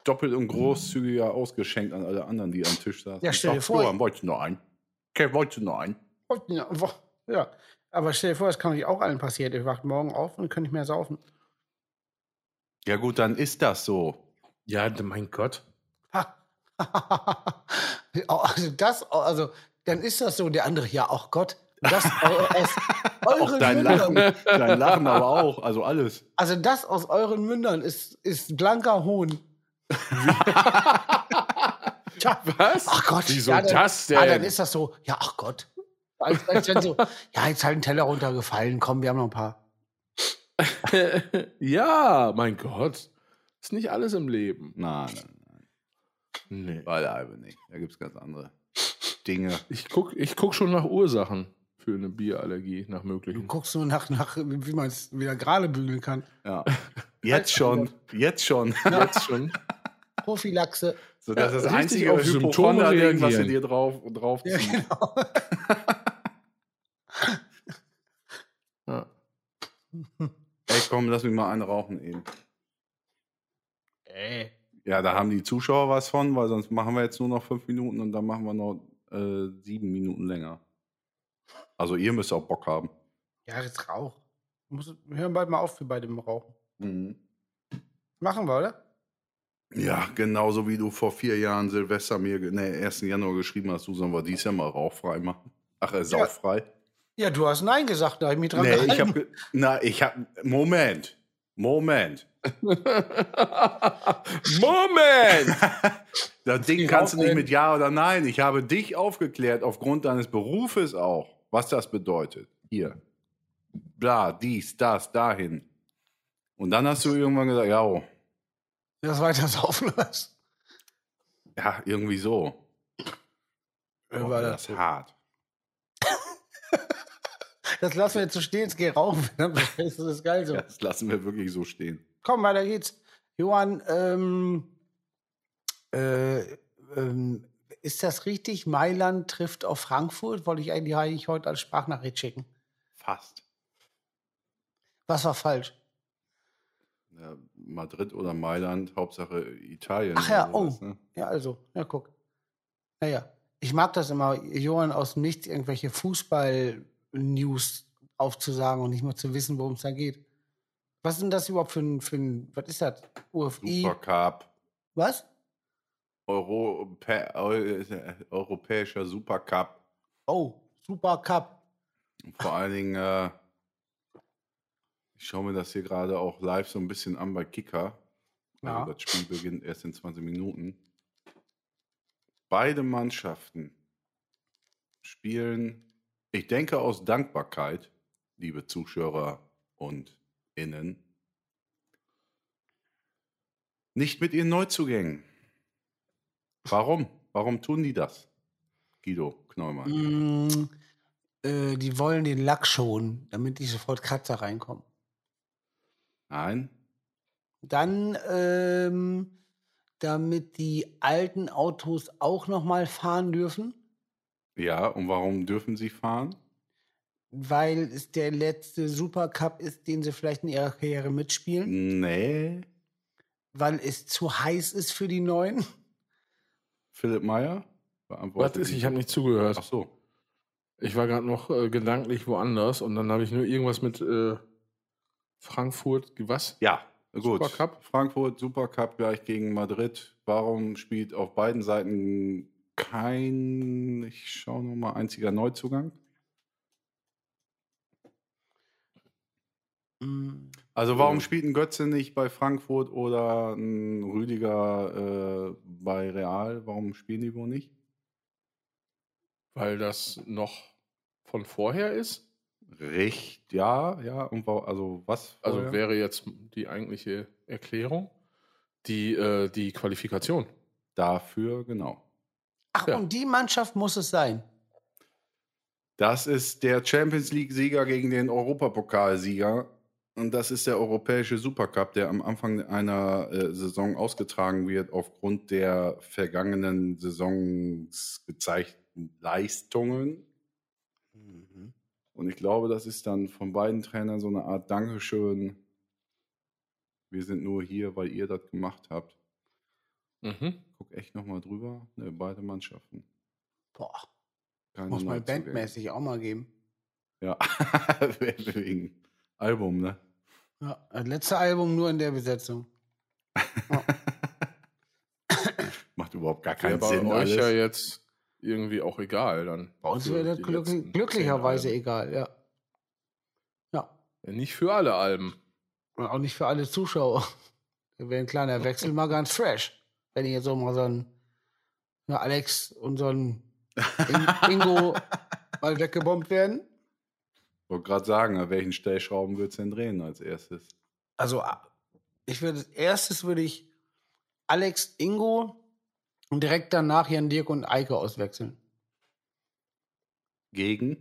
doppelt und großzügiger ausgeschenkt an alle anderen, die am Tisch saßen. Ja, stell dir vor- Johann, wolltest du noch einen? Okay, wolltest du noch einen? Ja. Aber stell dir vor, das kann euch auch allen passieren. Ihr wacht morgen auf und könnt nicht mehr saufen. Ja gut, dann ist das so. Ja, mein Gott. Ha. [LAUGHS] also das, also dann ist das so. Der andere, ja, ach Gott, das [LAUGHS] aus Auch euren dein Mündern. Lachen, dein Lachen aber auch, also alles. Also das aus euren Mündern ist, ist blanker Hohn. Tja, Was? ach Gott, Wieso ja, dann, das denn? Ja, dann ist das so, ja, ach Gott. Als, als wenn so, ja, jetzt halt ein Teller runtergefallen, komm, wir haben noch ein paar. [LAUGHS] ja, mein Gott. Ist nicht alles im Leben. Nein, nein, nein, Nee. beileibe nicht. Da gibt es ganz andere Dinge. Ich guck, ich guck schon nach Ursachen für eine Bierallergie, nach Du möglichen. guckst nur nach, nach wie man es wieder gerade bügeln kann. Ja. Jetzt [LAUGHS] schon, jetzt schon. Jetzt schon. [LAUGHS] Prophylaxe. So, das ist das Richtig einzige Hypochonder-Ding, was sie dir drauf, drauf Ja, genau. [LAUGHS] Ja. Ey, komm, lass mich mal einen rauchen eben. Ey. Ja, da haben die Zuschauer was von, weil sonst machen wir jetzt nur noch fünf Minuten und dann machen wir noch äh, sieben Minuten länger. Also ihr müsst auch Bock haben. Ja, jetzt Rauch. Wir hören bald mal auf für bei dem Rauchen. Mhm. Machen wir, oder? Ja, genauso wie du vor vier Jahren Silvester mir, nee, 1. Januar geschrieben hast, du sollen wir dies Jahr mal rauchfrei machen. Ach, äh, sauffrei. Ja, du hast Nein gesagt, da habe ich mich dran Nee, ich hab, na, ich hab, Moment, Moment. [LAUGHS] Moment! [LAUGHS] Das Ding kannst du nicht mit Ja oder Nein. Ich habe dich aufgeklärt, aufgrund deines Berufes auch, was das bedeutet. Hier. Bla, dies, das, dahin. Und dann hast du irgendwann gesagt, ja, oh, Das weiter [LAUGHS] saufen lässt. ja, irgendwie so. Oh, war das das ist hart. [LAUGHS] Das lassen wir jetzt so stehen, es geht rauchen. [LAUGHS] Das ist geil so. Das lassen wir wirklich so stehen. Komm, weiter geht's. Johann, ähm, äh, ähm, ist das richtig? Mailand trifft auf Frankfurt? Wollte ich eigentlich, eigentlich heute als Sprachnachricht schicken. Fast. Was war falsch? Ja, Madrid oder Mailand, Hauptsache Italien. Ach ja, oh. ne? Ja, also, ja, guck. Naja, ich mag das immer, Johann aus dem Nichts irgendwelche Fußball-News aufzusagen und nicht mal zu wissen, worum es da geht. Was ist denn das überhaupt für ein, für ein was ist das? UFI? Supercup. Was? Europä europäischer Supercup. Oh, Super Cup. Und vor allen Dingen, äh, schaue mir das hier gerade auch live so ein bisschen an bei Kicker. Also Ja. das Spiel beginnt erst in 20 Minuten. Beide Mannschaften spielen, ich denke aus Dankbarkeit, liebe Zuschauer und Innen, nicht mit ihren Neuzugängen. Warum? Warum tun die das? Guido Kneumann. Mm, äh, die wollen den Lack schonen, damit nicht sofort Kratzer reinkommen. Nein, Dann, ähm, damit die alten Autos auch noch mal fahren dürfen, Ja, und warum dürfen sie fahren? weil es der letzte Supercup ist, den sie vielleicht in ihrer Karriere mitspielen, Nee. weil es zu heiß ist für die Neuen. Philipp Meyer? Was Beantwortet ist? Ich habe nicht zugehört. Ach so. Ich war gerade noch äh, gedanklich woanders und dann habe ich nur irgendwas mit äh, Frankfurt. Was? Ja, gut. Supercup? Frankfurt, Supercup gleich gegen Madrid. Warum spielt auf beiden Seiten kein, ich schaue nochmal, einziger Neuzugang? Mm, Also warum spielt ein Götze nicht bei Frankfurt oder ein Rüdiger äh, bei Real? Warum spielen die wohl nicht? Weil das noch von vorher ist. Recht, ja, ja. Und wa- also was? Also vorher? wäre jetzt die eigentliche Erklärung die, äh, die Qualifikation. dafür, genau. Ach, Ja. und die Mannschaft muss es sein. Das ist der Champions League-Sieger gegen den Europapokalsieger. Und das ist der europäische Supercup, der am Anfang einer äh, Saison ausgetragen wird, aufgrund der vergangenen Saisons gezeigten Leistungen. Und ich glaube, das ist dann von beiden Trainern so eine Art Dankeschön. Wir sind nur hier, weil ihr das gemacht habt. Mhm. Guck echt nochmal drüber. Ne, beide Mannschaften. Boah, Keine muss mal Neuzugänge. bandmäßig auch mal geben. Ja, [LAUGHS] wegen Album, ne? Ja, das letzte Album nur in der Besetzung. [LAUGHS] Macht überhaupt gar keinen bei Sinn. euch Alles. ja jetzt irgendwie auch egal dann. Bei uns Für wäre das glück glücklicherweise egal, ja. Ja. Ja, nicht für alle Alben. Und auch nicht für alle Zuschauer. Da wäre ein kleiner Wechsel mal ganz fresh. Wenn ich jetzt so mal so ein ja, Alex und so ein In Ingo [LAUGHS] mal weggebombt werden. wollte gerade sagen, an welchen Stellschrauben würdest du denn drehen als erstes? Also, ich würde, als erstes würde ich Alex, Ingo und direkt danach Jan Dirk und Eike auswechseln. Gegen?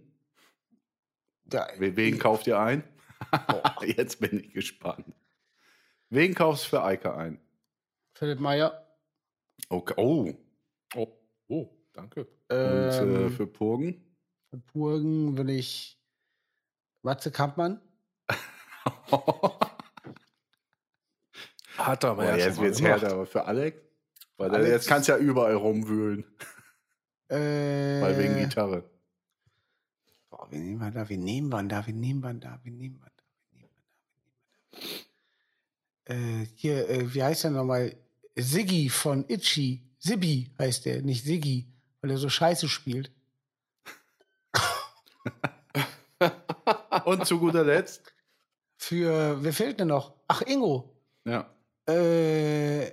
Da, We- Wen kauft ihr ein? Boah. [LAUGHS] [LAUGHS] Jetzt bin ich gespannt. Wen kaufst du für Eike ein? Philipp Meyer. Okay. Oh, Oh, oh danke. und äh, Ähm, für Purgen? für Burgen will ich Matze Kampmann. [LAUGHS] Hat aber Boah, jetzt wird's härter, aber für Alex? Weil Alex- jetzt kannst du ja überall rumwühlen, Äh, weil wegen Gitarre. Boah, wen nehmen wir da? Wen nehmen wir da? Wen nehmen wir da? Wen nehmen wir da? Wen nehmen wir da? Wen nehmen wir da? Äh, hier, äh, wie heißt der nochmal? Siggi von Itchy. Sibby heißt der, nicht Siggi, weil er so scheiße spielt. Und zu guter Letzt? Für, wer fehlt denn noch? Ach, Ingo. Ja. Äh,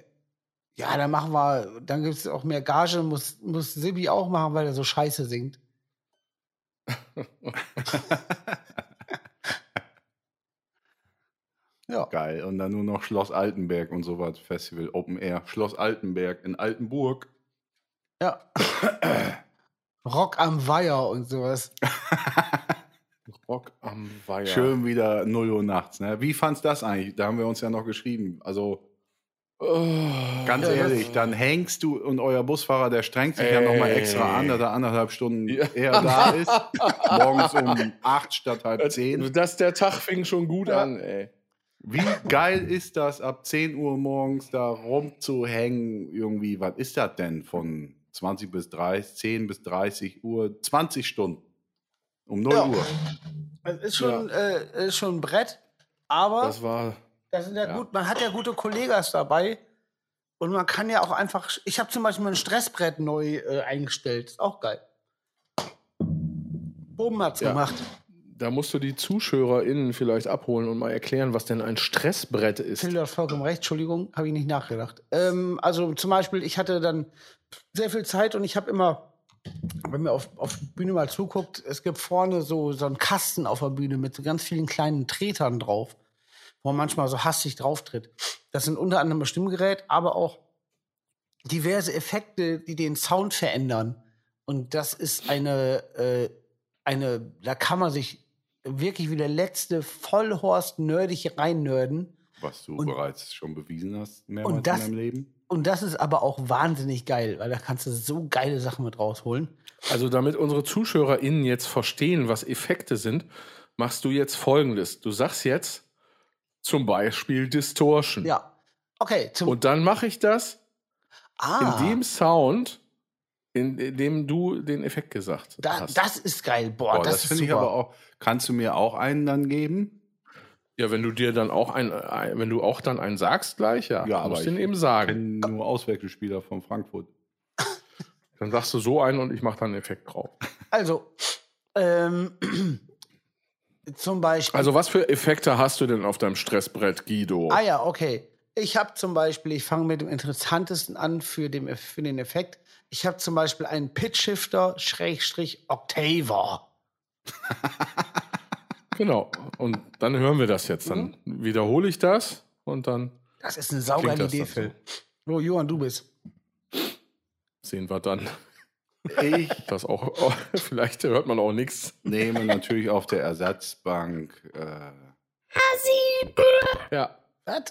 ja, dann machen wir, dann gibt es auch mehr Gage, muss, muss Sibby auch machen, weil er so scheiße singt. [LAUGHS] ja. Geil. Und dann nur noch Schloss Altenberg und sowas, Festival, Open Air. Schloss Altenberg in Altenburg. Ja. Rock am Weiher und sowas. [LAUGHS] Rock am Weiher. Schön wieder 0 Uhr nachts. Ne? Wie fandst du das eigentlich? Da haben wir uns ja noch geschrieben. Also Oh, ganz Ja, das- ehrlich, dann hängst du und euer Busfahrer, der strengt sich ja nochmal Ey. extra an, dass er anderthalb Stunden Ja. eher da ist. Morgens um 8 statt halb 10. Das, der Tag fing schon gut Ja. an, ey. Wie geil ist das, ab 10 Uhr morgens da rumzuhängen? Irgendwie, was ist das denn von 20 bis 30, 10 bis 30 Uhr? 20 Stunden. Um 0 Ja. Uhr. Es ist schon, äh, ist schon ein Brett. Aber Das war. Das sind ja, ja. gut, man hat ja gute Kollegas dabei. Und man kann ja auch einfach. Ich habe zum Beispiel mein Stressbrett neu äh, eingestellt. Ist auch geil. Boom hat's Ja. gemacht. Da musst du die ZuschauerInnen vielleicht abholen und mal erklären, was denn ein Stressbrett ist. Phil hat vollkommen recht, Entschuldigung, habe ich nicht nachgedacht. Ähm, also zum Beispiel, ich hatte dann sehr viel Zeit und ich habe immer, wenn mir auf, auf der Bühne mal zuguckt, es gibt vorne so, so einen Kasten auf der Bühne mit so ganz vielen kleinen Tretern drauf, wo man manchmal so hastig drauf tritt. Das sind unter anderem ein Stimmgerät, aber auch diverse Effekte, die den Sound verändern. Und das ist eine, äh, eine, da kann man sich wirklich wie der letzte Vollhorst nerdig reinnörden. Was du Und- bereits schon bewiesen hast, mehrmals Und das- in deinem Leben. Und das ist aber auch wahnsinnig geil, weil da kannst du so geile Sachen mit rausholen. Also, damit unsere ZuschauerInnen jetzt verstehen, was Effekte sind, machst du jetzt folgendes. Du sagst jetzt zum Beispiel Distortion. Ja. Okay, zum Und dann mache ich das ah, in dem Sound, in, in dem du den Effekt gesagt da, hast. das ist geil. Boah, Boah, das, das, ist finde ich super. aber auch. Kannst du mir auch einen dann geben? ja, wenn du dir dann auch ein, ein, wenn du auch dann einen sagst gleich, ja, Ja, aber den ich eben sagen. Kenn nur Auswechselspieler von Frankfurt. Dann sagst du so einen und ich mache dann einen Effekt drauf. Also, ähm, zum Beispiel. Also, was für Effekte hast du denn auf deinem Stressbrett, Guido? ah ja, okay. Ich habe zum Beispiel, ich fange mit dem interessantesten an für den, für den Effekt. Ich habe zum Beispiel einen Pitch-Shifter Schrägstrich Octaver. [LAUGHS] Genau. Und dann hören wir das jetzt. Dann wiederhole ich das und dann Das ist eine saugeile Idee? Phil. So, Johann, du bist. sehen wir dann. Ich [LAUGHS] Das auch, oh, [LAUGHS] vielleicht hört man auch nichts. nehme natürlich auf der Ersatzbank. Äh, Ja. Was?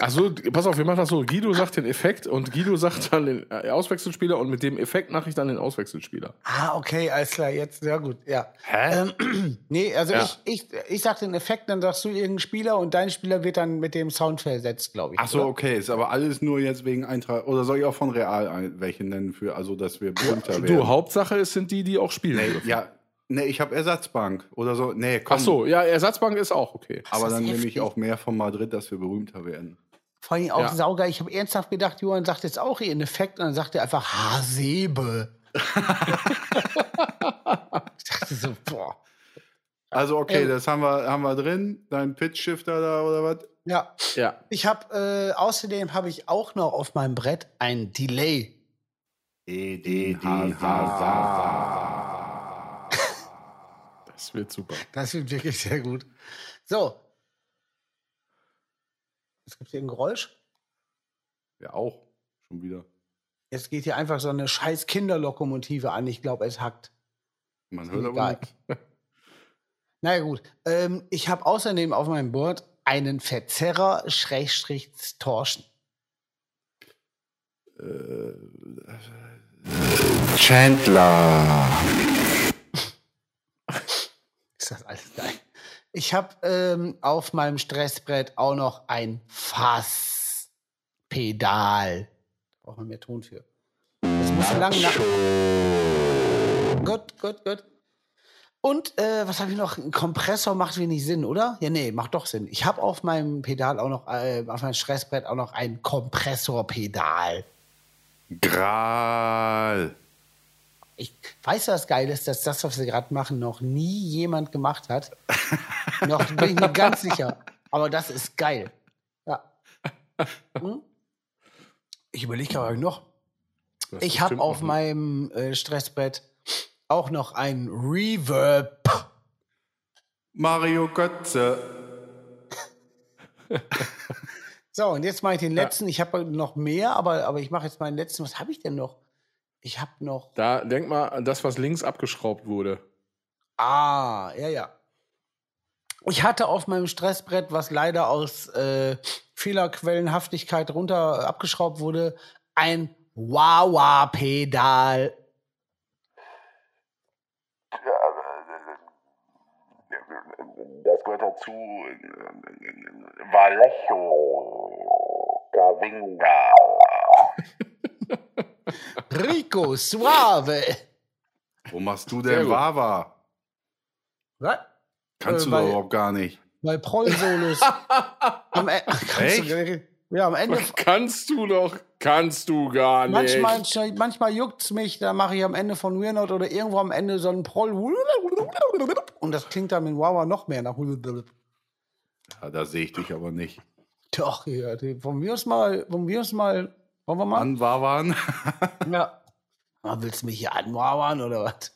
Achso, pass auf, wir machen das so. Guido sagt den Effekt und Guido sagt dann den äh, Auswechselspieler und mit dem Effekt mache ich dann den Auswechselspieler. Ah, okay, alles klar, jetzt, sehr gut, ja. Hä? Ähm, [CLEARS THROAT] nee, also Ja. ich, ich, ich sag den Effekt, dann sagst du irgendeinen Spieler und dein Spieler wird dann mit dem Sound versetzt, glaube ich. ach so, oder? okay, ist aber alles nur jetzt wegen Eintrag. Oder soll ich auch von Real welche nennen für, also dass wir berühmter werden? Du, Hauptsache es sind die, die auch spielen dürfen. Ja, nee, ich habe Ersatzbank oder so. Nee, komm. Ach so, ja, Ersatzbank ist auch okay. Aber dann nehme ich auch mehr von Madrid, dass wir berühmter werden. Vor allem auch Ja. saugeil. Ich habe ernsthaft gedacht, Johann sagt jetzt auch ihren Effekt und dann sagt er einfach Hasebe. [LAUGHS] ich dachte so, boah. Also okay, Ähm. das haben wir, haben wir drin. Dein Pitch-Shifter da oder was? Ja, Ja. ich habe, äh, außerdem habe ich auch noch auf meinem Brett ein Delay. [LAUGHS] Das wird super. Das wird wirklich sehr gut. So. Es gibt hier ein Geräusch. Ja, auch. Schon wieder. Jetzt geht hier einfach so eine scheiß Kinderlokomotive an. Ich glaube, es hackt. Man hört aber Egal. nichts. [LAUGHS] Naja, gut. Ähm, ich habe außerdem auf meinem Board einen Verzerrer Schrägstrich Torschen. Chandler. [LAUGHS] Ist das alles geil? Ich habe ähm, auf meinem Stressbrett auch noch ein Fasspedal. Da braucht man mehr Ton für. Das muss so lang nach. Gut, gut, gut. Und äh, was habe ich noch? Ein Kompressor macht wenig Sinn, oder? Ja, nee, macht doch Sinn. Ich habe auf meinem Pedal auch noch, äh, auf meinem Stressbrett auch noch ein Kompressorpedal. Gral. Ich weiß, was geil ist, dass das, was wir gerade machen, noch nie jemand gemacht hat. [LAUGHS] noch bin ich mir ganz sicher. Aber das ist geil. Ja. [LAUGHS] Hm? Ich überlege aber noch. Du hast Ich habe auf meinem äh, Stressbrett auch noch ein Reverb. Mario Götze. [LAUGHS] So, und jetzt mache ich den letzten. Ich habe noch mehr, aber, aber ich mache jetzt meinen letzten. Was habe ich denn noch? Ich habe noch. Da denk mal an das, was links abgeschraubt wurde. Ah, ja, ja. Ich hatte auf meinem Stressbrett, was leider aus äh, Fehlerquellenhaftigkeit runter abgeschraubt wurde, ein Wawa-Pedal. Das gehört dazu. Vallejo, Gavinga. [LAUGHS] Rico Suave. Wo machst du denn. Wawa? Was? Kannst Äh, du doch weil- überhaupt gar nicht. Bei Proll-Solos. [LAUGHS] am E- Kannst du- Ja, am Ende. Kannst du doch, kannst du gar nicht. Manchmal, manchmal juckt's mich, da mache ich am Ende von Weird Not oder irgendwo am Ende so einen Proll. Und das klingt dann mit Wawa noch mehr nach. Ja, da sehe ich dich aber nicht. Doch, ja, wollen wir uns mal, wollen wir uns mal, wollen wir mal? An Wawan. [LAUGHS] Ja. Ah, willst du mich hier anwauern oder was?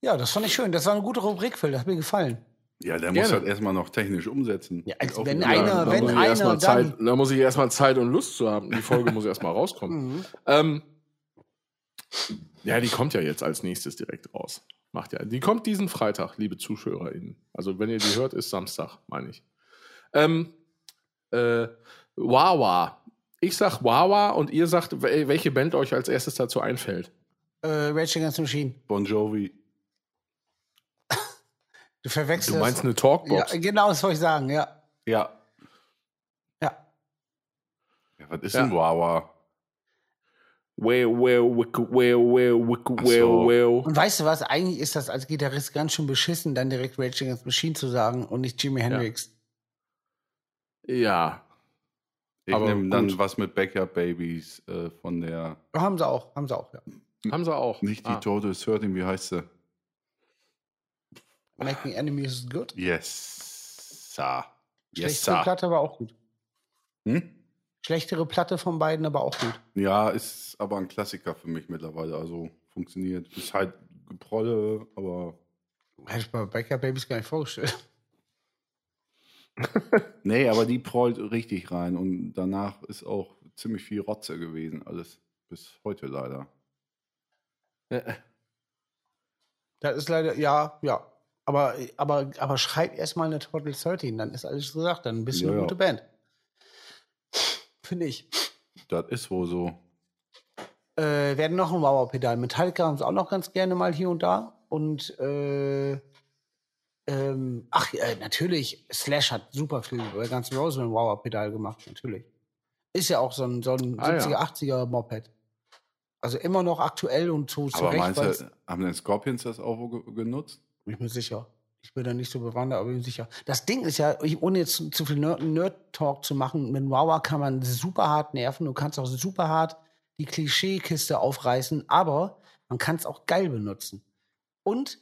Ja, das fand ich schön. Das war eine gute Rubrik, Phil. Das hat mir gefallen. Ja, der Gerne. muss halt erstmal noch technisch umsetzen. Ja, als Auch wenn wieder- einer- da wenn muss ich einer dann- Zeit, da muss ich erstmal Zeit und Lust zu haben. Die Folge muss erstmal rauskommen. [LAUGHS] Mhm. Ähm, ja, die kommt ja jetzt als nächstes direkt raus. Macht ja. Die kommt diesen Freitag, liebe ZuschauerInnen. Also, wenn ihr die hört, ist Samstag, meine ich. Ähm, äh, Wawa. Ich sag Wawa und ihr sagt, wel- welche Band euch als erstes dazu einfällt. Äh, Rage Against the Machine. Bon Jovi. [LAUGHS] Du verwechselst. Du meinst eine ja, Talkbox? genau, das wollte ich sagen, ja. Ja. Ja. ja was ist Ja. denn Wawa? Well, well, wick, well, well, wick, Ach well, well. Und weißt du was? Eigentlich ist das als Gitarrist ganz schön beschissen, dann direkt Rage Against the Machine zu sagen und nicht Jimi Hendrix. Ja. Ich Aber nehme dann gut. was mit Backyard Babies äh, von der. Haben sie auch, haben sie auch, ja. Haben sie auch. Nicht die Ah. Total 13, wie heißt sie? Making Enemies is good. Yes, sir. Yes, Schlechtere sir. Platte, aber auch gut. Hm? Schlechtere Platte von beiden, aber auch gut. Ja, ist aber ein Klassiker für mich mittlerweile. Also funktioniert. Ist halt Geprolle, aber. Hätte ich bei Backyard Babies gar nicht vorgestellt. [LAUGHS] Nee, aber die prollt richtig rein. Und danach ist auch ziemlich viel Rotze gewesen. Alles. Bis heute leider. Äh, Das ist leider, ja, ja. Aber, aber, aber schreib erstmal eine Total 13, dann ist alles gesagt. Dann bist du Ja, eine ja. gute Band. Finde ich. Das ist wohl so. Äh, werden noch ein Mauerpedal. Metallica haben sie auch noch ganz gerne mal hier und da. Und äh, ähm, ach, äh, natürlich, Slash hat super viel bei Guns N' Roses mit dem Mauerpedal gemacht, natürlich. Ist ja auch so ein, so ein Ah, ja. 70er, 80er Moped. Also immer noch aktuell und zu, zu Aber meinst du, haben denn Scorpions das auch ge genutzt? Bin ich mir sicher. Ich bin da nicht so bewandert, aber bin mir sicher. Das Ding ist ja, ich, ohne jetzt zu, viel Nerd- Nerd-Talk zu machen, mit Wawa kann man super hart nerven. Du kannst auch super hart die Klischeekiste aufreißen, aber man kann es auch geil benutzen. Und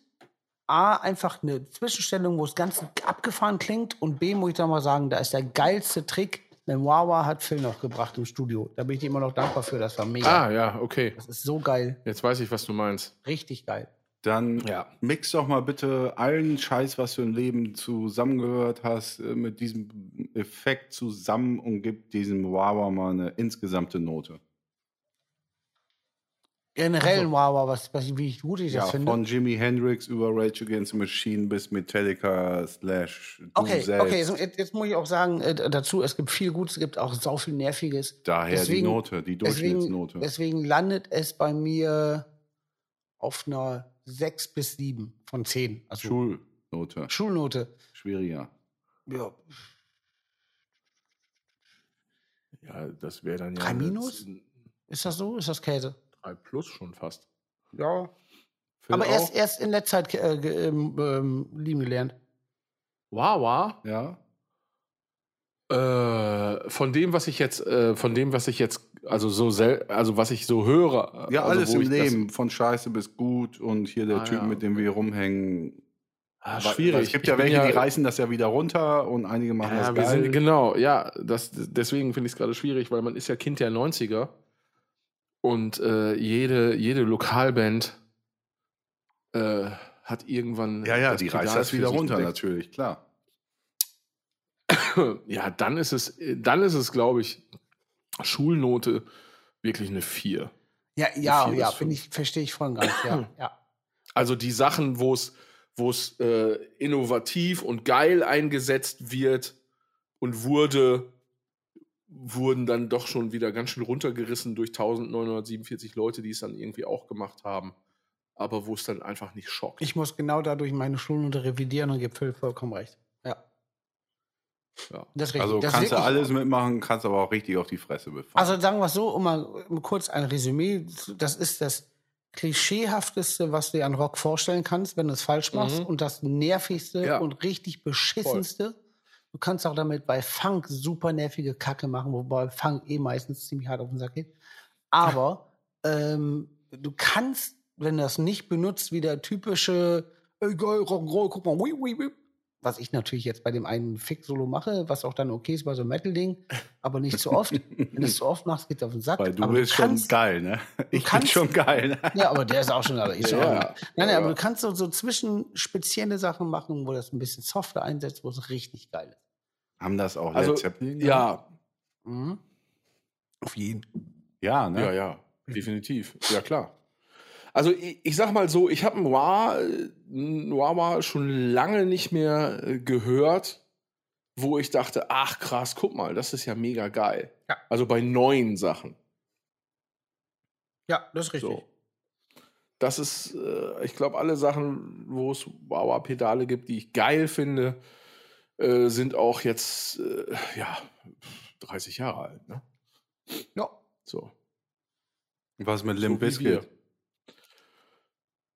A, einfach eine Zwischenstellung, wo es ganz abgefahren klingt und B, muss ich da mal sagen, da ist der geilste Trick. Wawa hat Phil noch gebracht im Studio. Da bin ich dir immer noch dankbar für. Das war mega. Ah, ja, okay. Das ist so geil. Jetzt weiß ich, was du meinst. Richtig geil. Dann Ja. mix doch mal bitte allen Scheiß, was du im Leben zusammengehört hast, äh, mit diesem Effekt zusammen und gib diesem Wawa mal eine insgesamte Note. Generell ein Wawa, was, was, wie gut ich das Ja, finde. von Jimi Hendrix über Rage Against the Machine bis Metallica slash Okay, selbst. okay, so, jetzt, jetzt muss ich auch sagen äh, dazu, es gibt viel Gutes, es gibt auch so viel Nerviges. Daher deswegen- die Note, die Deswegen, Durchschnittsnote. deswegen landet es bei mir auf einer 6 bis 7 von 10. Also Schulnote. Schulnote. Schwieriger. Ja. Ja, das wäre dann ja. Drei Minus? Ist das so? Ist das Käse? Drei plus schon fast. Ja. Phil Aber auch? erst, erst in letzter Zeit äh, ge- ähm, lieben gelernt. Wawa. Ja. Äh, von dem, was ich jetzt, äh, von dem, was ich jetzt, also so sel also was ich so höre. Ja, also alles im Leben, von Scheiße bis gut und hier der Ah, Typ, ja, mit dem wir rumhängen. Ah, Weil- schwierig. weil Es gibt Ich ja welche, die reißen das ja wieder runter und einige machen Ja, das geil. sind, genau, ja, das, deswegen finde ich es gerade schwierig, weil man ist ja Kind der 90er und äh, jede, jede Lokalband äh, hat irgendwann. ja, ja, das die Pedal reißt das wieder runter, entdeckt. natürlich, klar. Ja, dann ist es, dann ist es, glaube ich, Schulnote wirklich eine 4. Ja, ja, vier ja, finde ich, verstehe ich voll und ganz. Ja, [CLEARS THROAT] ja. Also die Sachen, wo es wo es äh, innovativ und geil eingesetzt wird und wurde, wurden dann doch schon wieder ganz schön runtergerissen durch 1947 Leute, die es dann irgendwie auch gemacht haben. Aber wo es dann einfach nicht schockt. Ich muss genau dadurch meine Schulnote revidieren und gebe Phil vollkommen recht. Ja. Ja. Das ist richtig. Also das kannst du alles mitmachen, kannst aber auch richtig auf die Fresse befahren. Also sagen wir es so, um mal kurz ein Resümee, das ist das klischeehafteste, was du dir an Rock vorstellen kannst, wenn du es falsch machst. Mhm. Und das nervigste Ja. und richtig beschissenste. Du kannst auch damit bei Funk super nervige Kacke machen, wobei Funk eh meistens ziemlich hart auf den Sack geht. Aber [LAUGHS] ähm, du kannst, wenn du das nicht benutzt, wie der typische ey, geil, Rock'n'Roll, guck mal, ui, ui, ui. was ich natürlich jetzt bei dem einen Fick-Solo mache, was auch dann okay ist bei so einem Metal-Ding, aber nicht so oft. wenn du es so oft machst, geht es auf den Sack. Weil du aber bist schon kannst- geil, ne? Ich bin kannst- schon geil. Ne? ja, aber der ist auch schon, aber schon. Ja, auch-. Nein, nein, Ja, aber du kannst so, so zwischen spezielle Sachen machen, wo das ein bisschen softer einsetzt, wo es richtig geil ist. Haben das auch Also, Led Zeppelin? Ja, Mhm. Auf jeden. Ja, ne? ja, ja, definitiv. Ja, klar. Also ich, ich sag mal so, ich habe Noir, Noir schon lange nicht mehr äh, gehört, wo ich dachte, ach krass, guck mal, das ist ja mega geil. Ja. Also bei neuen Sachen. Ja, das ist richtig. So. Das ist, äh, ich glaube, alle Sachen, wo es Wawa-Pedale gibt, die ich geil finde, äh, sind auch jetzt, äh, ja, 30 Jahre alt. Ne? Ja. So. Was mit So Limp. Bizkit?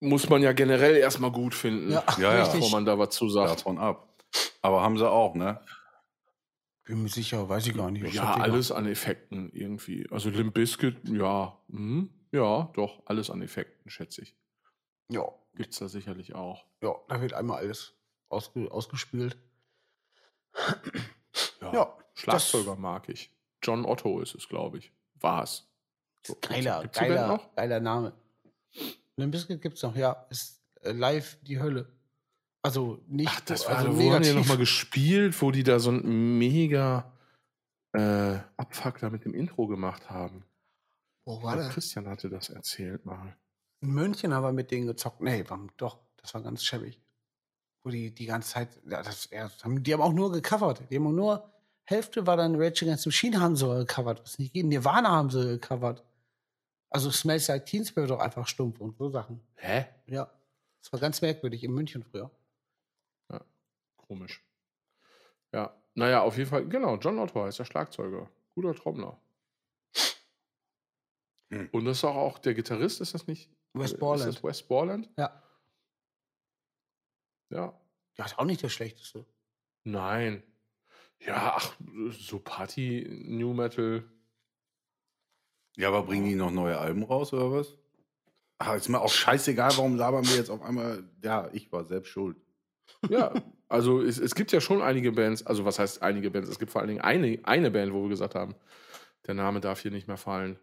Muss man ja generell erstmal gut finden, Ja, Ja, bevor man da was zu sagt. Davon ab. Aber haben sie auch, ne? Bin mir sicher, weiß ich gar nicht. Ich Ja, alles an Effekten irgendwie. Also Limp Bizkit, ja, mhm, ja, doch, alles an Effekten, schätze ich. Ja, Gibt's da sicherlich auch. ja, da wird einmal alles ausge ausgespült. Ja, Ja, Schlagzeuger mag ich. John Otto ist es, glaube ich. War es. So, Geiler, gibt's geiler, geiler Name. Limp Bizkit gibt's noch, ja. Ist äh, live die Hölle. Also nicht Ach, das war, also wo haben die nochmal gespielt, wo die da so ein mega äh, Abfuck da mit dem Intro gemacht haben. Wo war das? Christian hatte das erzählt mal. In München haben wir mit denen gezockt. Nee, war, doch, das war ganz schäbig. Wo die die ganze Zeit, ja, das, ja, haben, die haben auch nur gecovert. Die haben auch nur, Hälfte war dann Rage Against the Machine haben sie gecovert. Was nicht geht. Nirvana haben sie gecovert. Also Smells Like Teen Spirit doch einfach stumpf und so Sachen. Hä? Ja. Das war ganz merkwürdig in München früher. Komisch. Ja, naja, auf jeden Fall, genau, John Otto heißt der Schlagzeuger. Guter Trommler. Hm. Und das ist auch, auch der Gitarrist, ist das nicht? West Ist Borland. das West Borland? Ja. Ja. Ja, ist auch nicht der schlechteste. Nein. Ja, ach, so Party, New Metal. Ja, aber bringen die noch neue Alben raus oder was? Ach, ist mir auch scheißegal, warum labern wir jetzt auf einmal. Ja, ich war selbst schuld. Ja, also es, es gibt ja schon einige Bands, also was heißt einige Bands? Es gibt vor allen Dingen eine, eine Band, wo wir gesagt haben, der Name darf hier nicht mehr fallen.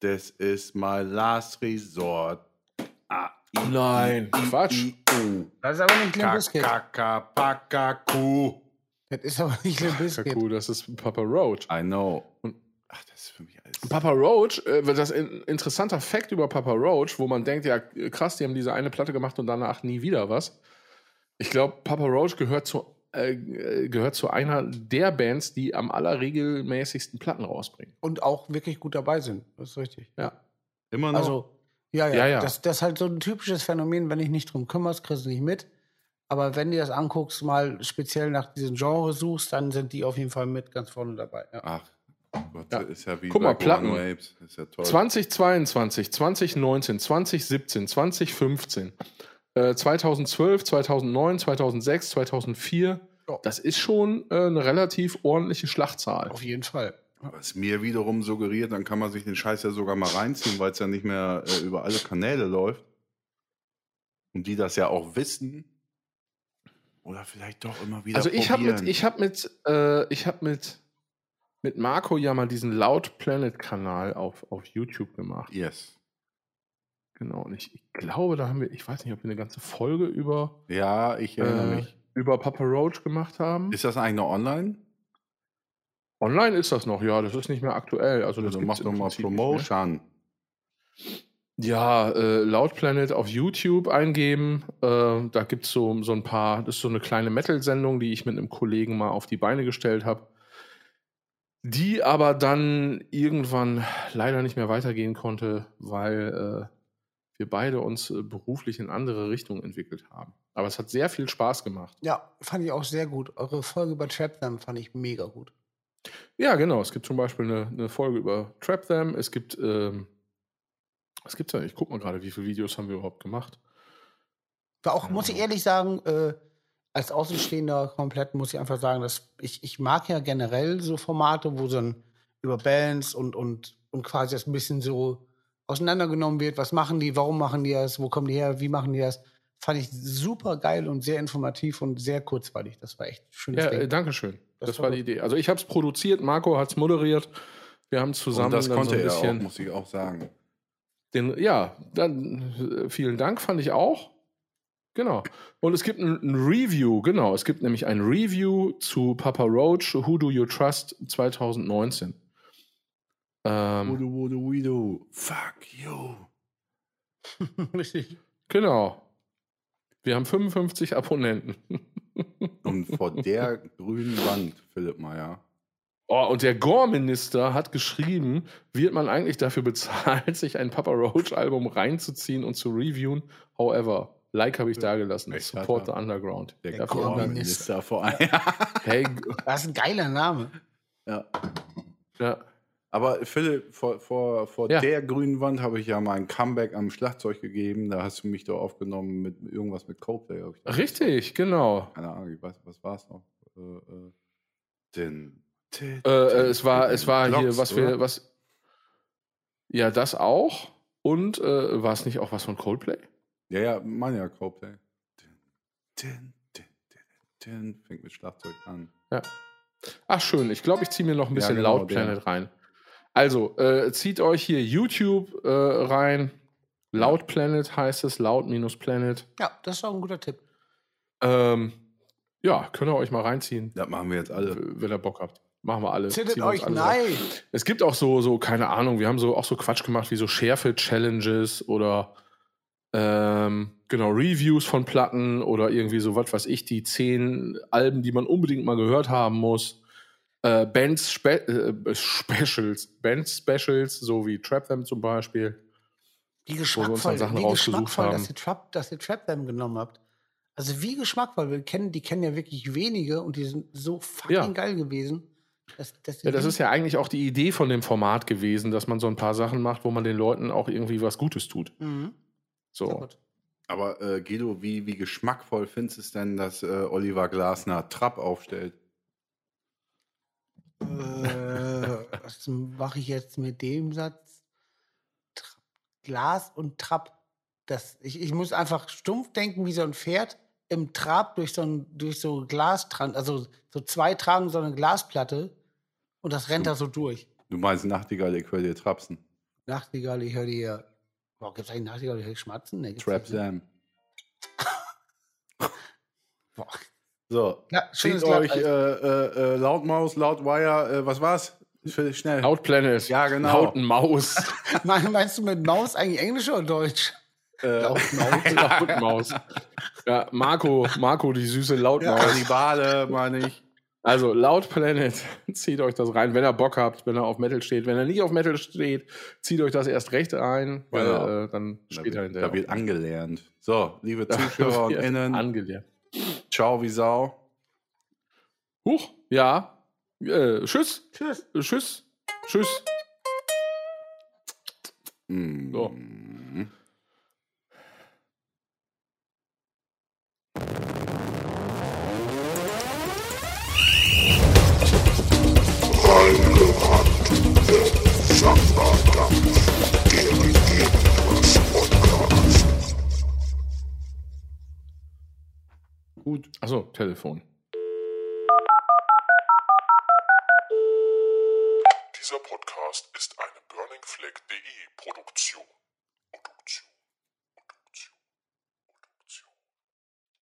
Das ist my last resort. Ah, Nein, Quatsch. Das ist aber nicht Limp Bizkit. Kakakapakaku. Das ist aber nicht Limp Bizkit. Das ist Papa Roach. I know. Und- Ach, das ist für mich alles. Papa Roach, äh, das ist ein interessanter Fakt über Papa Roach, wo man denkt, ja krass, die haben diese eine Platte gemacht und danach nie wieder was. Ich glaube, Papa Roach gehört zu, äh, gehört zu einer der Bands, die am allerregelmäßigsten Platten rausbringen. Und auch wirklich gut dabei sind. Das ist richtig. Ja. Immer noch. Also, ja, ja. Ja, ja. Das, das ist halt so ein typisches Phänomen, wenn dich nicht drum kümmerst, kriegst du nicht mit. Aber wenn du das anguckst, mal speziell nach diesem Genre suchst, dann sind die auf jeden Fall mit ganz vorne dabei. Ja. Ach, Gott, Ja. ist ja wie Guck mal, Platten. Apes. Ist ja toll. 2022, 2019, 2017, 2015, äh, 2012, 2009, 2006, 2004. Ja. Das ist schon äh, eine relativ ordentliche Schlachtzahl. Auf jeden Fall. Was mir wiederum suggeriert, dann kann man sich den Scheiß ja sogar mal reinziehen, weil es ja nicht mehr äh, über alle Kanäle läuft. Und die das ja auch wissen. Oder vielleicht doch immer wieder Also ich habe mit, ich habe mit, äh, ich habe mit, mit Marco ja mal diesen Loud Planet Kanal auf, auf YouTube gemacht. Yes. Genau. Und ich, ich glaube, da haben wir, ich weiß nicht, ob wir eine ganze Folge über, Ja, ich erinnere äh, mich. über Papa Roach gemacht haben. Ist das eigentlich noch online? Online ist das noch, ja, das ist nicht mehr aktuell. Also das Also mach doch mal. Promotion. Ja, äh, Loud Planet auf YouTube eingeben. Äh, da gibt es so, so ein paar, das ist so eine kleine Metal-Sendung, die ich mit einem Kollegen mal auf die Beine gestellt habe. Die aber dann irgendwann leider nicht mehr weitergehen konnte, weil äh, wir beide uns äh, beruflich in andere Richtungen entwickelt haben. Aber es hat sehr viel Spaß gemacht. Ja, fand ich auch sehr gut. Eure Folge über Trap Them fand ich mega gut. Ja, genau. Es gibt zum Beispiel eine, eine Folge über Trap Them. Es gibt ähm, Was gibt's da? Ich guck mal gerade, wie viele Videos haben wir überhaupt gemacht. War auch, muss ich ehrlich sagen, äh, als Außenstehender komplett muss ich einfach sagen, dass ich, ich mag ja generell so Formate, wo so ein über Bands und, und, und quasi das ein bisschen so auseinandergenommen wird. Was machen die? Warum machen die das? Wo kommen die her? Wie machen die das? Fand ich super geil und sehr informativ und sehr kurzweilig. Das war echt schön. Ja, äh, danke schön. Das, Das war war die gut. Idee. Also ich habe es produziert, Marco hat es moderiert. Wir haben zusammen Und das dann konnte so ein er auch, bisschen muss ich auch sagen. den, ja, dann äh, vielen Dank, fand ich auch. Genau. Und es gibt ein, ein Review, genau. Es gibt nämlich ein Review zu Papa Roach, Who Do You Trust 2019. Ähm, Wudu, wudu, wudu. Fuck you. [LAUGHS] Richtig. genau. Wir haben 55 Abonnenten. [LAUGHS] Und vor der grünen Wand, Philipp Meyer. Oh, und der Gore-Minister hat geschrieben, wird man eigentlich dafür bezahlt, [LAUGHS] sich ein Papa Roach-Album reinzuziehen und zu reviewen? However, like habe ich da gelassen. Support the er? Underground. Der Der Gore-Minister. Minister vor allem. Hey, Das ist ein geiler Name. ja. ja. Aber Philipp, vor, vor, vor Ja. der grünen Wand habe ich ja mal ein Comeback am Schlagzeug gegeben. Da hast du mich doch aufgenommen mit irgendwas mit Coldplay. Richtig, genau. Keine Ahnung, ich weiß, was war es noch? Äh, äh, den, Äh, äh, es war, es war hier, Glocks, was wir, oder? was. Ja, das auch. Und äh, war es nicht auch was von Coldplay? Ja, ja, man ja, Coldplay. Den, den, den, den, fängt mit Schlagzeug an. Ja. Ach, schön. Ich glaube, ich ziehe mir noch ein Ja, bisschen genau, Loud Planet rein. Also, äh, zieht euch hier YouTube äh, rein. Loud Planet heißt es, Loud-Planet. Ja, das ist auch ein guter Tipp. Ähm, ja, könnt ihr euch mal reinziehen, Das machen wir jetzt alle. wenn ihr Bock habt. Machen wir alle. Zittet euch alle rein. nein. Es gibt auch so, so, keine Ahnung, wir haben so auch so Quatsch gemacht wie so Schärfe-Challenges oder ähm, genau, Reviews von Platten oder irgendwie so, was weiß ich, die zehn Alben, die man unbedingt mal gehört haben muss. Äh, Bands Spe äh, Specials, Bands Specials, so wie Trap Them zum Beispiel. Wie geschmackvoll, wie rausgesucht geschmackvoll haben. dass, ihr Trap, dass ihr Trap Them genommen habt. Also wie geschmackvoll. Wir kennen, die kennen ja wirklich wenige und die sind so fucking Ja. geil gewesen. Dass, dass Ja, das ist ja eigentlich auch die Idee von dem Format gewesen, dass man so ein paar Sachen macht, wo man den Leuten auch irgendwie was Gutes tut. Mhm. So. gut. Aber äh, Guido, wie, wie geschmackvoll findest du es denn, dass äh, Oliver Glasner Trapp aufstellt? Äh, was mache ich jetzt mit dem Satz? Tra Glas und Trab. Das, ich, ich muss einfach stumpf denken, wie so ein Pferd im Trab durch so ein durch so Glas, also so zwei tragen so eine Glasplatte und das rennt da so durch. Du meinst Nachtigall, ich höre dir Trapsen. Nachtigall, ich höre dir. Boah, gibt es eigentlich Nachtigall, ich höre schmatzen? Nee, Trap ne? Sam. [LAUGHS] Boah. So, Ja, zieht euch äh, äh, äh, Lautmaus, Lautwire, äh, was war's? Für- Schnell. Loud Planet. Ja, genau. Lauten Maus. [LAUGHS] Mein- Meinst du mit Maus eigentlich Englisch oder Deutsch? äh, [LAUGHS] Lautmaus. Ja, Marco, Marco, die süße Lautmaus. Kannibale, meine ich. Also, Loud Planet, [LAUGHS] zieht euch das rein, wenn ihr Bock habt, wenn ihr auf Metal steht. Wenn ihr nicht auf Metal steht, zieht euch das erst recht rein, weil Genau. äh, dann Da später wird, hinterher. da wird angelernt. So, liebe Da Zuschauer und Innen, Angelernt. Ciao wie Sau. Huch, ja. Äh, tschüss. Tschüss. Tschüss. Tschüss. Mm. So. Gut. Achso, Telefon.